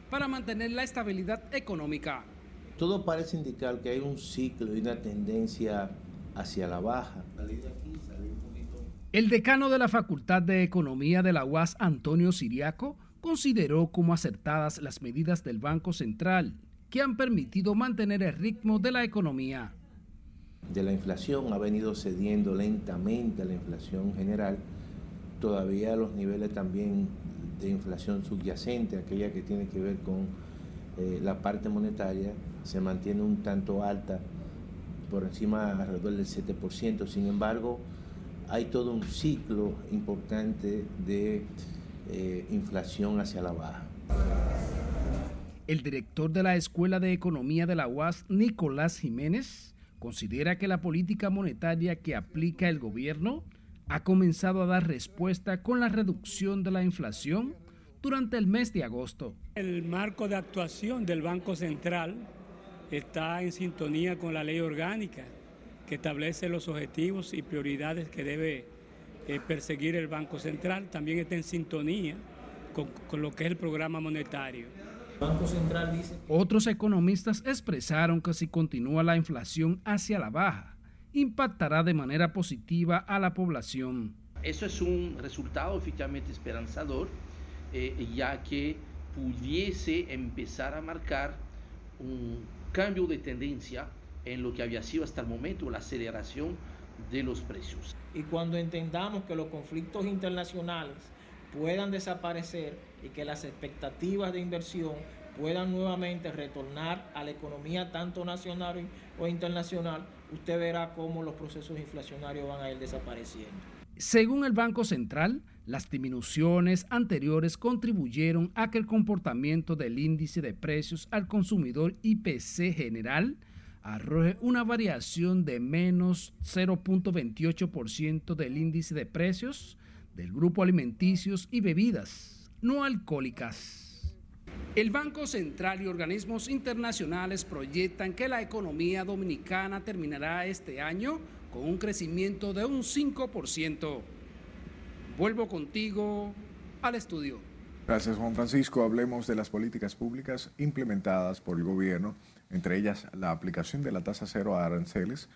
para mantener la estabilidad económica todo parece indicar que hay un ciclo y una tendencia hacia la baja. El decano de la Facultad de Economía de la UAS, Antonio Siriaco, consideró como acertadas las medidas del Banco Central que han permitido mantener el ritmo de la economía. De la inflación ha venido cediendo lentamente a la inflación general, todavía los niveles también de inflación subyacente, aquella que tiene que ver con eh, la parte monetaria se mantiene un tanto alta, por encima alrededor del 7%. Sin embargo, hay todo un ciclo importante de eh, inflación hacia la baja. El director de la Escuela de Economía de la UAS, Nicolás Jiménez, considera que la política monetaria que aplica el gobierno ha comenzado a dar respuesta con la reducción de la inflación durante el mes de agosto. El marco de actuación del Banco Central está en sintonía con la ley orgánica que establece los objetivos y prioridades que debe eh, perseguir el Banco Central. También está en sintonía con, con lo que es el programa monetario. Banco Central dice... Otros economistas expresaron que si continúa la inflación hacia la baja, impactará de manera positiva a la población. Eso es un resultado efectivamente esperanzador, eh, ya que pudiese empezar a marcar un cambio de tendencia en lo que había sido hasta el momento la aceleración de los precios. Y cuando entendamos que los conflictos internacionales puedan desaparecer y que las expectativas de inversión puedan nuevamente retornar a la economía tanto nacional o internacional, usted verá cómo los procesos inflacionarios van a ir desapareciendo. Según el Banco Central, las disminuciones anteriores contribuyeron a que el comportamiento del índice de precios al consumidor IPC general arroje una variación de menos 0.28% del índice de precios del grupo alimenticios y bebidas no alcohólicas. El Banco Central y organismos internacionales proyectan que la economía dominicana terminará este año con un crecimiento de un 5%. Vuelvo contigo al estudio. Gracias Juan Francisco. Hablemos de las políticas públicas implementadas por el gobierno, entre ellas la aplicación de la tasa cero a aranceles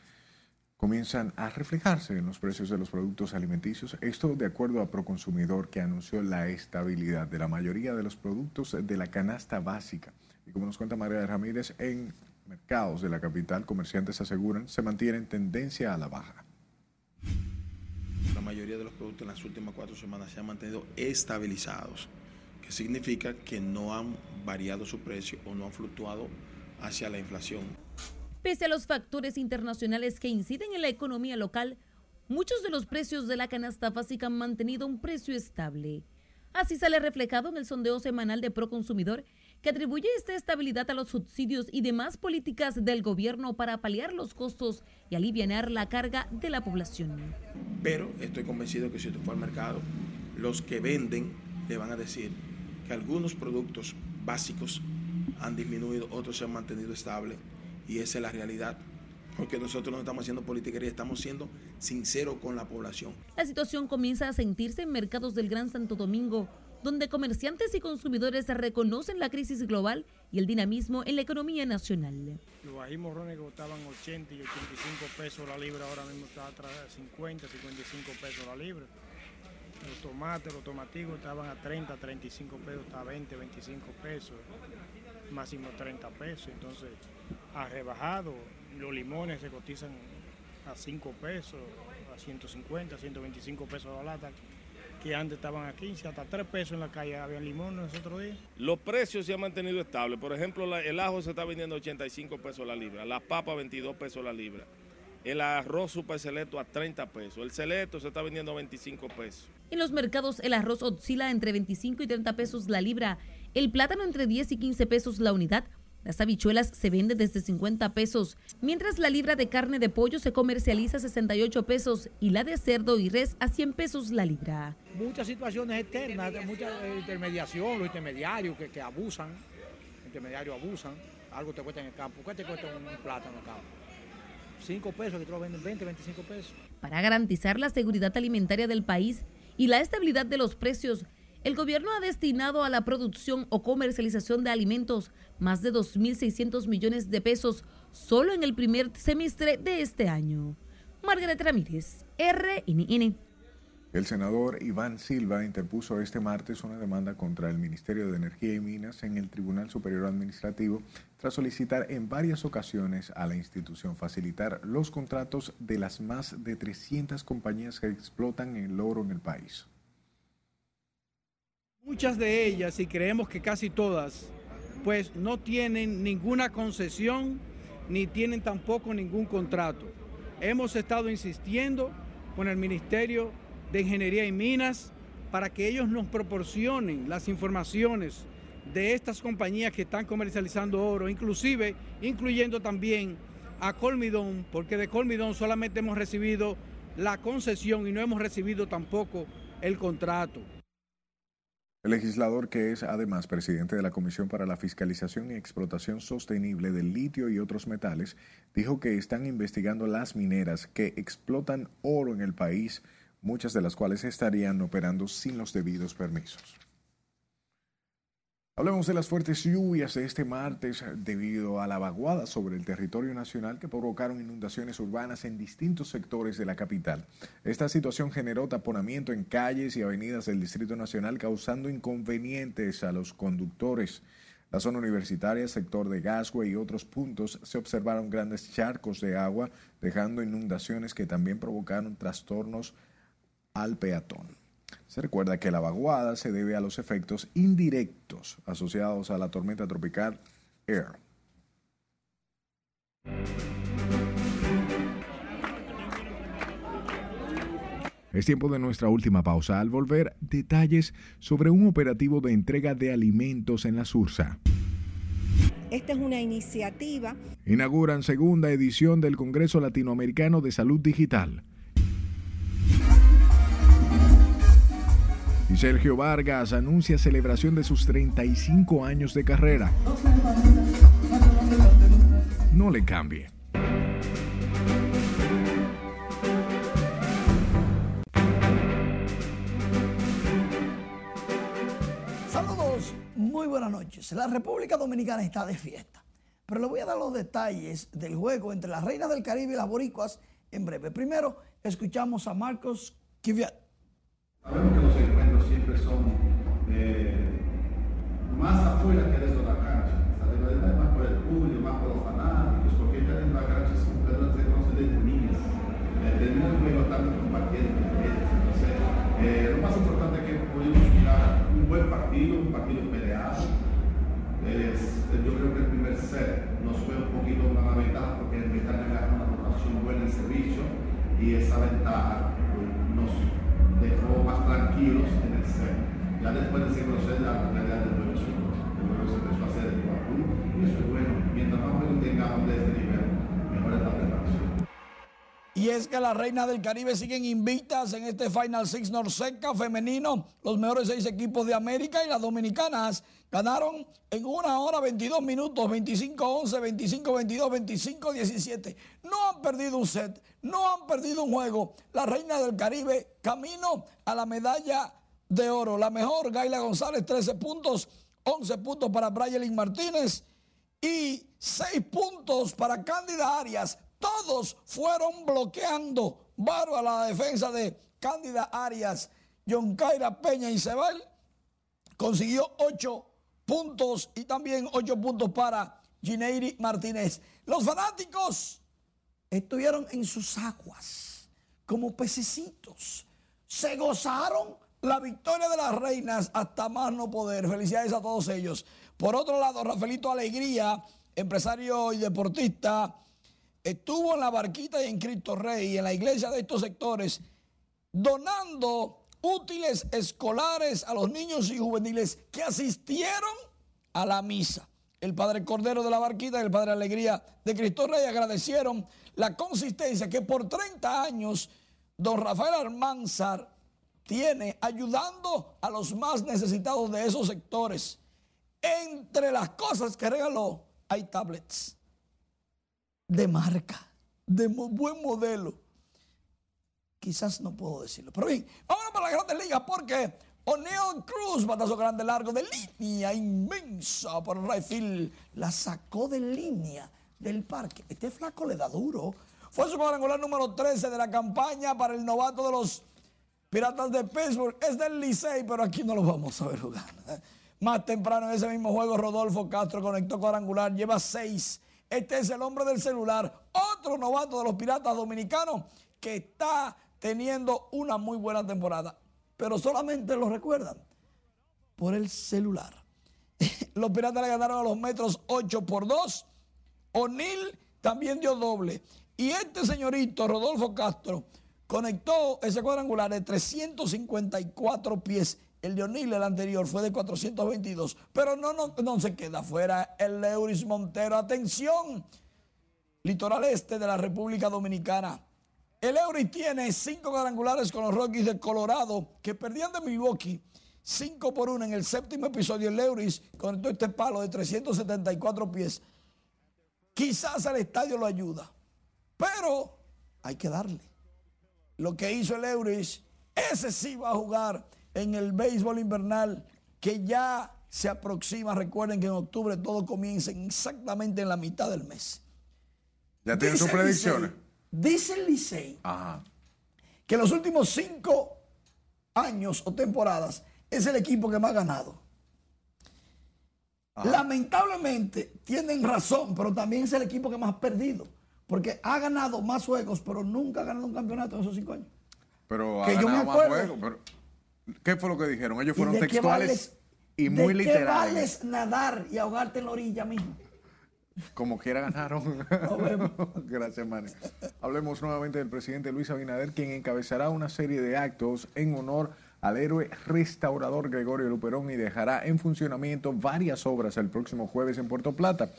comienzan a reflejarse en los precios de los productos alimenticios. Esto de acuerdo a Proconsumidor que anunció la estabilidad de la mayoría de los productos de la canasta básica. Y como nos cuenta María Ramírez, en mercados de la capital comerciantes aseguran se mantiene en tendencia a la baja. La mayoría de los productos en las últimas cuatro semanas se han mantenido estabilizados, que significa que no han variado su precio o no han fluctuado hacia la inflación. Pese a los factores internacionales que inciden en la economía local, muchos de los precios de la canasta básica han mantenido un precio estable. Así sale reflejado en el sondeo semanal de Proconsumidor, que atribuye esta estabilidad a los subsidios y demás políticas del gobierno para paliar los costos y aliviar la carga de la población. Pero estoy convencido que si usted fue al mercado, los que venden le van a decir que algunos productos básicos han disminuido, otros se han mantenido estables y esa es la realidad. Porque nosotros no estamos haciendo politiquería, estamos siendo sinceros con la población. La situación comienza a sentirse en mercados del Gran Santo Domingo, donde comerciantes y consumidores reconocen la crisis global y el dinamismo en la economía nacional. Los ají morrones costaban 80 y 85 pesos la libra, ahora mismo está a 50, 55 pesos la libra. Los tomates, los tomatigos estaban a 30, 35 pesos, hasta 20, 25 pesos, máximo 30 pesos. Entonces, ha rebajado. Los limones se cotizan a 5 pesos, a 150, 125 pesos la lata, que antes estaban a 15, hasta 3 pesos en la calle había limones otro día. Los precios se han mantenido estables. Por ejemplo, el ajo se está vendiendo a 85 pesos la libra, la papa 22 pesos la libra. El arroz super selecto a 30 pesos. El selecto se está vendiendo a 25 pesos. En los mercados el arroz oscila entre 25 y 30 pesos la libra, el plátano entre 10 y 15 pesos la unidad, las habichuelas se venden desde 50 pesos, mientras la libra de carne de pollo se comercializa a 68 pesos y la de cerdo y res a 100 pesos la libra. Muchas situaciones externas, mucha intermediación, los intermediarios que, abusan, intermediarios abusan, algo te cuesta en el campo. ¿Qué te cuesta un plátano en el campo? 5 pesos, que te lo venden 20, 25 pesos. Para garantizar la seguridad alimentaria del país y la estabilidad de los precios, el gobierno ha destinado a la producción o comercialización de alimentos más de 2.600 millones de pesos solo en el primer semestre de este año. Margaret Ramírez, RNN. El senador Iván Silva interpuso este martes una demanda contra el Ministerio de Energía y Minas en el Tribunal Superior Administrativo tras solicitar en varias ocasiones a la institución facilitar los contratos de las más de 300 compañías que explotan el oro en el país. Muchas de ellas, y creemos que casi todas, pues no tienen ninguna concesión ni tienen tampoco ningún contrato. Hemos estado insistiendo con el Ministerio de Ingeniería y Minas para que ellos nos proporcionen las informaciones de estas compañías que están comercializando oro, inclusive incluyendo también a Colmidón, porque de Colmidón solamente hemos recibido la concesión y no hemos recibido tampoco el contrato. El legislador, que es además presidente de la Comisión para la Fiscalización y Explotación Sostenible del Litio y otros metales, dijo que están investigando las mineras que explotan oro en el país, muchas de las cuales estarían operando sin los debidos permisos. Hablemos de las fuertes lluvias de este martes debido a la vaguada sobre el territorio nacional que provocaron inundaciones urbanas en distintos sectores de la capital. Esta situación generó taponamiento en calles y avenidas del Distrito Nacional causando inconvenientes a los conductores. La zona universitaria, sector de Gasway y otros puntos se observaron grandes charcos de agua, dejando inundaciones que también provocaron trastornos al peatón. Se recuerda que la vaguada se debe a los efectos indirectos asociados a la tormenta tropical Air. Es tiempo de nuestra última pausa. Al volver, detalles sobre un operativo de entrega de alimentos en la Sursa. Esta es una iniciativa. Inauguran segunda edición del Congreso Latinoamericano de Salud Digital. Y Sergio Vargas anuncia celebración de sus 35 años de carrera. No le cambie. Saludos, muy buenas noches. La República Dominicana está de fiesta, pero le voy a dar los detalles del juego entre las reinas del Caribe y las boricuas en breve. Primero, escuchamos a Marcos Kiviat. Sabemos que los encuentros siempre son eh, más afuera que dentro de la cancha. Es más por el público, más por los fanáticos, porque dentro de la cancha siempre se conoce desde niños. Termina el juego estamos compartiendo. Entonces, eh, lo más importante es que pudimos mirar un buen partido, un partido peleado. Yo creo que el primer set nos fue un poquito una ventaja porque el Britannia ganó una rotación buena en servicio y esa ventaja pues, nos dejó más tranquilos en el set. Ya después de ese proceso, la realidad del juego se, el juego se empezó a hacer de 4 y es. Mientras más tengamos de este nivel, mejor es la preparación. Y es que las reinas del Caribe siguen invictas en este Final Six Norseca femenino. Los mejores seis equipos de América y las dominicanas ganaron en una hora 22 minutos, 25-11, 25-22, 25-17. No han perdido un set, no han perdido un juego. Las reinas del Caribe camino a la medalla de oro. La mejor, Gaila González, 13 puntos, 11 puntos para Brayelin Martínez y 6 puntos para Cándida Arias todos fueron bloqueando varo a la defensa de Cándida Arias. John Caira Peña y Cebal consiguió ocho puntos y también ocho puntos para Gineiri Martínez. Los fanáticos estuvieron en sus aguas como pececitos. Se gozaron la victoria de las reinas hasta más no poder. Felicidades a todos ellos. Por otro lado, Rafaelito Alegría, empresario y deportista, estuvo en la barquita y en Cristo Rey, en la iglesia de estos sectores, donando útiles escolares a los niños y juveniles que asistieron a la misa. El padre Cordero de la Barquita y el padre Alegría de Cristo Rey agradecieron la consistencia que por 30 años don Rafael Armanzar tiene ayudando a los más necesitados de esos sectores. Entre las cosas que regaló hay tablets de marca, de buen modelo. Quizás no puedo decirlo. Pero bien, vámonos para la Grandes Ligas porque O'Neill Cruz, batazo grande largo de línea inmensa por Rayfield, la sacó de línea del parque. Este flaco le da duro. Fue su cuadrangular número 13 de la campaña para el novato de los Piratas de Pittsburgh. Es del Licey, pero aquí no lo vamos a ver jugar. Más temprano en ese mismo juego, Rodolfo Castro conectó cuadrangular, lleva seis este es el hombre del celular, otro novato de los Piratas Dominicanos que está teniendo una muy buena temporada. Pero solamente lo recuerdan por el celular. <laughs> los Piratas le ganaron a los Metros 8 por 2. O'Neill también dio doble. Y este señorito, Rodolfo Castro, conectó ese cuadrangular de 354 pies. El de O'Neill, el anterior, fue de 422. Pero no, no, no se queda fuera el Leuris Montero. Atención, litoral este de la República Dominicana. El Eury tiene cinco cuadrangulares con los Rockies de Colorado que perdían de Milwaukee 5 por 1 en el séptimo episodio. El Euris conectó este palo de 374 pies. Quizás el estadio lo ayuda, pero hay que darle. Lo que hizo el Euris, ese sí va a jugar en el béisbol invernal que ya se aproxima. Recuerden que en octubre todo comienza exactamente en la mitad del mes. ¿Ya tienen sus predicciones? Dice el Licey que en los últimos cinco años o temporadas es el equipo que más ha ganado. Lamentablemente tienen razón, pero también es el equipo que más ha perdido. Porque ha ganado más juegos, pero nunca ha ganado un campeonato en esos cinco años. Pero ha Que yo me ganado más acuerdo. juegos, pero ¿Qué fue lo que dijeron? Ellos ¿Y fueron qué textuales vales- y muy ¿De qué literales. vales nadar y ahogarte en la orilla mismo? Como quiera ganaron. <laughs> Gracias, Manny. Hablemos nuevamente del presidente Luis Abinader, quien encabezará una serie de actos en honor al héroe restaurador Gregorio Luperón y dejará en funcionamiento varias obras el próximo jueves en Puerto Plata.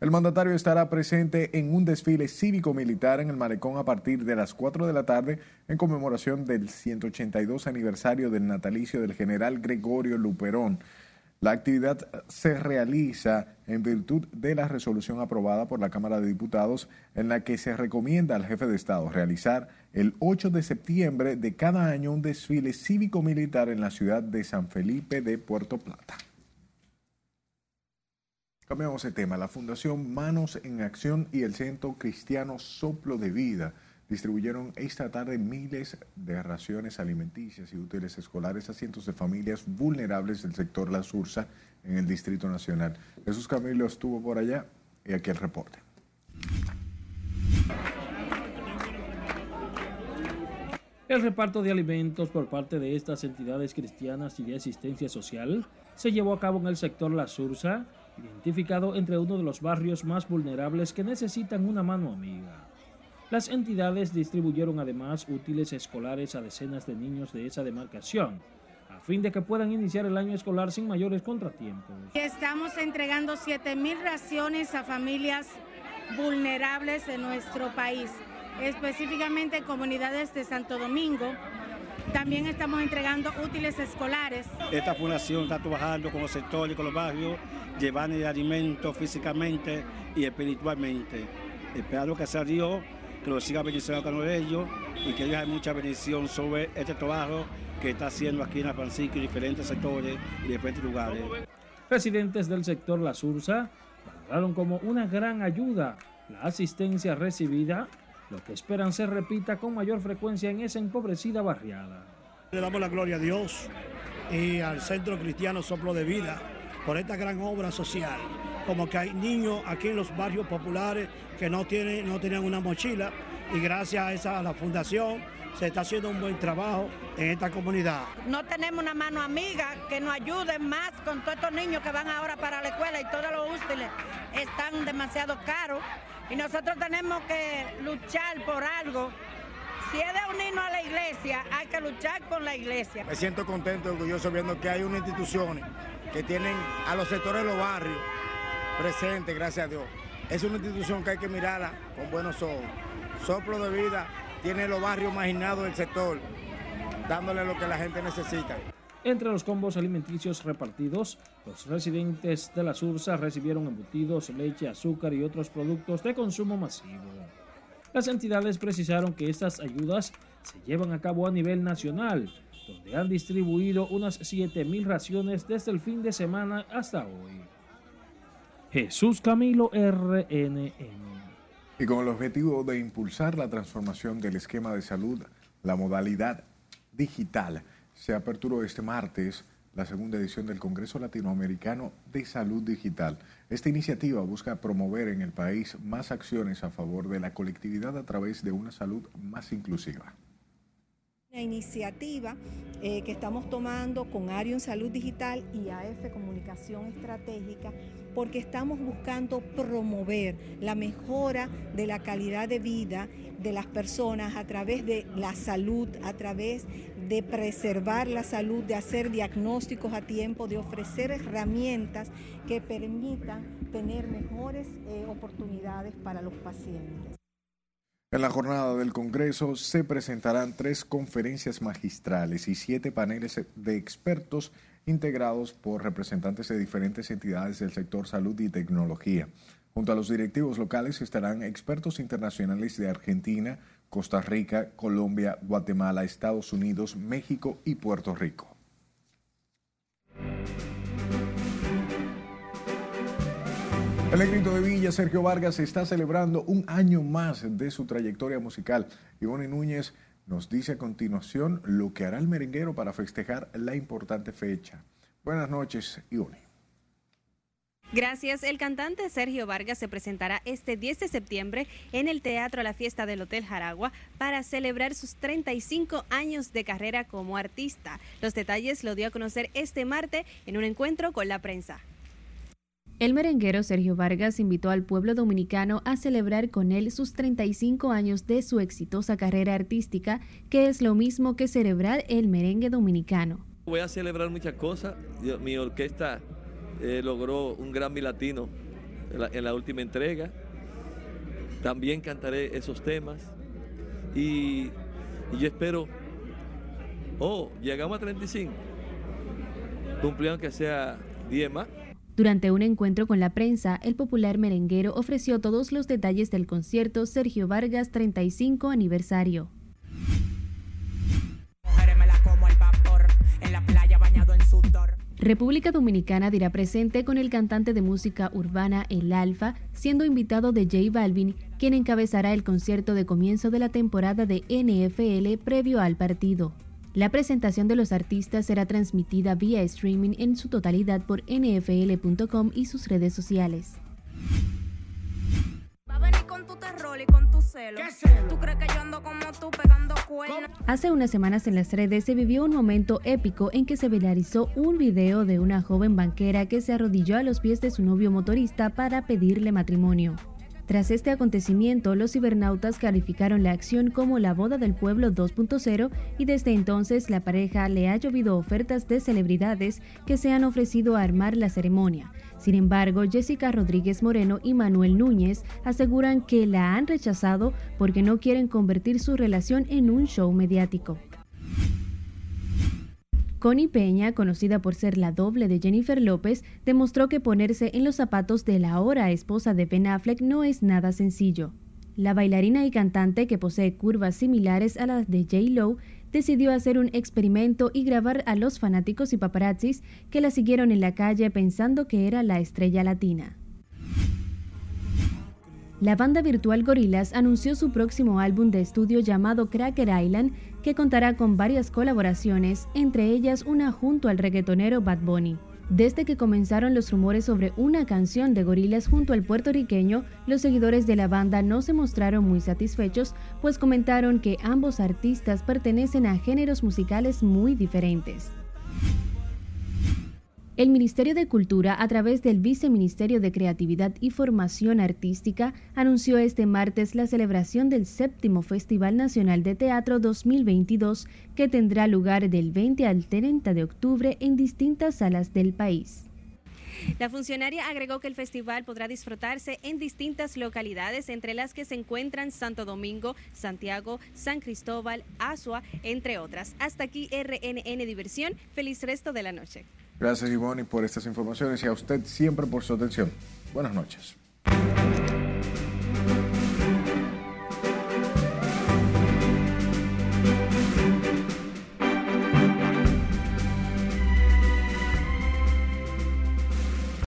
El mandatario estará presente en un desfile cívico-militar en el Malecón a partir de las 4 de la tarde en conmemoración del 182 aniversario del natalicio del general Gregorio Luperón. La actividad se realiza en virtud de la resolución aprobada por la Cámara de Diputados en la que se recomienda al jefe de Estado realizar el 8 de septiembre de cada año un desfile cívico-militar en la ciudad de San Felipe de Puerto Plata. Cambiamos de tema. La Fundación Manos en Acción y el Centro Cristiano Soplo de Vida distribuyeron esta tarde miles de raciones alimenticias y útiles escolares a cientos de familias vulnerables del sector La Sursa en el Distrito Nacional. Jesús Camilo estuvo por allá y aquí el reporte. El reparto de alimentos por parte de estas entidades cristianas y de asistencia social se llevó a cabo en el sector La Sursa, identificado entre uno de los barrios más vulnerables que necesitan una mano amiga. Las entidades distribuyeron además útiles escolares a decenas de niños de esa demarcación, a fin de que puedan iniciar el año escolar sin mayores contratiempos. Estamos entregando 7.000 raciones a familias vulnerables en nuestro país, específicamente en comunidades de Santo Domingo. También estamos entregando útiles escolares. Esta fundación está trabajando con los sectores, con los barrios, llevando el alimento físicamente y espiritualmente. Espero que sea Dios, que lo siga bendiciendo a cada uno de ellos y que haya mucha bendición sobre este trabajo que está haciendo aquí en la Francisco y diferentes sectores y diferentes lugares. Residentes del sector La Sursa valoraron como una gran ayuda la asistencia recibida, lo que esperan se repita con mayor frecuencia en esa empobrecida barriada. Le damos la gloria a Dios y al Centro Cristiano Soplo de Vida por esta gran obra social. Como que hay niños aquí en los barrios populares que no, tienen, no tenían una mochila y gracias a, esa, a la fundación se está haciendo un buen trabajo en esta comunidad. No tenemos una mano amiga que nos ayude más con todos estos niños que van ahora para la escuela y todos los útiles están demasiado caros y nosotros tenemos que luchar por algo. Si es de unirnos a la iglesia, hay que luchar con la iglesia. Me siento contento y orgulloso viendo que hay unas instituciones que tienen a los sectores de los barrios presentes, gracias a Dios. Es una institución que hay que mirarla con buenos ojos. Soplo de vida tiene los barrios marginados del sector, dándole lo que la gente necesita. Entre los combos alimenticios repartidos, los residentes de la Sursa recibieron embutidos, leche, azúcar y otros productos de consumo masivo. Las entidades precisaron que estas ayudas se llevan a cabo a nivel nacional, donde han distribuido unas 7.000 raciones desde el fin de semana hasta hoy. Jesús Camilo RNN. Y con el objetivo de impulsar la transformación del esquema de salud, la modalidad digital, se aperturó este martes la segunda edición del Congreso Latinoamericano de Salud Digital. Esta iniciativa busca promover en el país más acciones a favor de la colectividad a través de una salud más inclusiva. Una iniciativa eh, que estamos tomando con Arion Salud Digital y AF Comunicación Estratégica porque estamos buscando promover la mejora de la calidad de vida de las personas a través de la salud, a través de preservar la salud, de hacer diagnósticos a tiempo, de ofrecer herramientas que permitan tener mejores eh, oportunidades para los pacientes. En la jornada del Congreso se presentarán tres conferencias magistrales y siete paneles de expertos integrados por representantes de diferentes entidades del sector salud y tecnología. Junto a los directivos locales estarán expertos internacionales de Argentina, Costa Rica, Colombia, Guatemala, Estados Unidos, México y Puerto Rico. El negrito de Villa, Sergio Vargas, está celebrando un año más de su trayectoria musical. Ivonne Núñez nos dice a continuación lo que hará el merenguero para festejar la importante fecha. Buenas noches, Ivonne. Gracias. El cantante Sergio Vargas se presentará este 10 de septiembre en el Teatro La Fiesta del Hotel Jaragua para celebrar sus 35 años de carrera como artista. Los detalles lo dio a conocer este martes en un encuentro con la prensa. El merenguero Sergio Vargas invitó al pueblo dominicano a celebrar con él sus 35 años de su exitosa carrera artística, que es lo mismo que celebrar el merengue dominicano. Voy a celebrar muchas cosas. Mi orquesta eh, logró un gran Latino en la, última entrega. También cantaré esos temas. Y, yo espero, oh, llegamos a 35. Cumplieron que sea 10 más. Durante un encuentro con la prensa, el popular merenguero ofreció todos los detalles del concierto Sergio Vargas 35 aniversario. República Dominicana dirá presente con el cantante de música urbana El Alfa, siendo invitado de J Balvin, quien encabezará el concierto de comienzo de la temporada de NFL previo al partido. La presentación de los artistas será transmitida vía streaming en su totalidad por nfl.com y sus redes sociales. Hace unas semanas en las redes se vivió un momento épico en que se viralizó un video de una joven banquera que se arrodilló a los pies de su novio motorista para pedirle matrimonio. Tras este acontecimiento, los cibernautas calificaron la acción como la boda del pueblo 2.0 y desde entonces la pareja le ha llovido ofertas de celebridades que se han ofrecido a armar la ceremonia. Sin embargo, Jessica Rodríguez Moreno y Manuel Núñez aseguran que la han rechazado porque no quieren convertir su relación en un show mediático. Connie Peña, conocida por ser la doble de Jennifer López, demostró que ponerse en los zapatos de la ahora esposa de Ben Affleck no es nada sencillo. La bailarina y cantante, que posee curvas similares a las de J. Lo, decidió hacer un experimento y grabar a los fanáticos y paparazzis que la siguieron en la calle pensando que era la estrella latina. La banda virtual Gorillaz anunció su próximo álbum de estudio llamado Cracker Island, que contará con varias colaboraciones, entre ellas una junto al reggaetonero Bad Bunny. Desde que comenzaron los rumores sobre una canción de Gorillaz junto al puertorriqueño, los seguidores de la banda no se mostraron muy satisfechos, pues comentaron que ambos artistas pertenecen a géneros musicales muy diferentes. El Ministerio de Cultura, a través del Viceministerio de Creatividad y Formación Artística, anunció este martes la celebración del séptimo Festival Nacional de Teatro 2022, que tendrá lugar del 20 al 30 de octubre en distintas salas del país. La funcionaria agregó que el festival podrá disfrutarse en distintas localidades, entre las que se encuentran Santo Domingo, Santiago, San Cristóbal, Asua, entre otras. Hasta aquí RNN Diversión. Feliz resto de la noche. Gracias Ivonne por estas informaciones y a usted siempre por su atención. Buenas noches.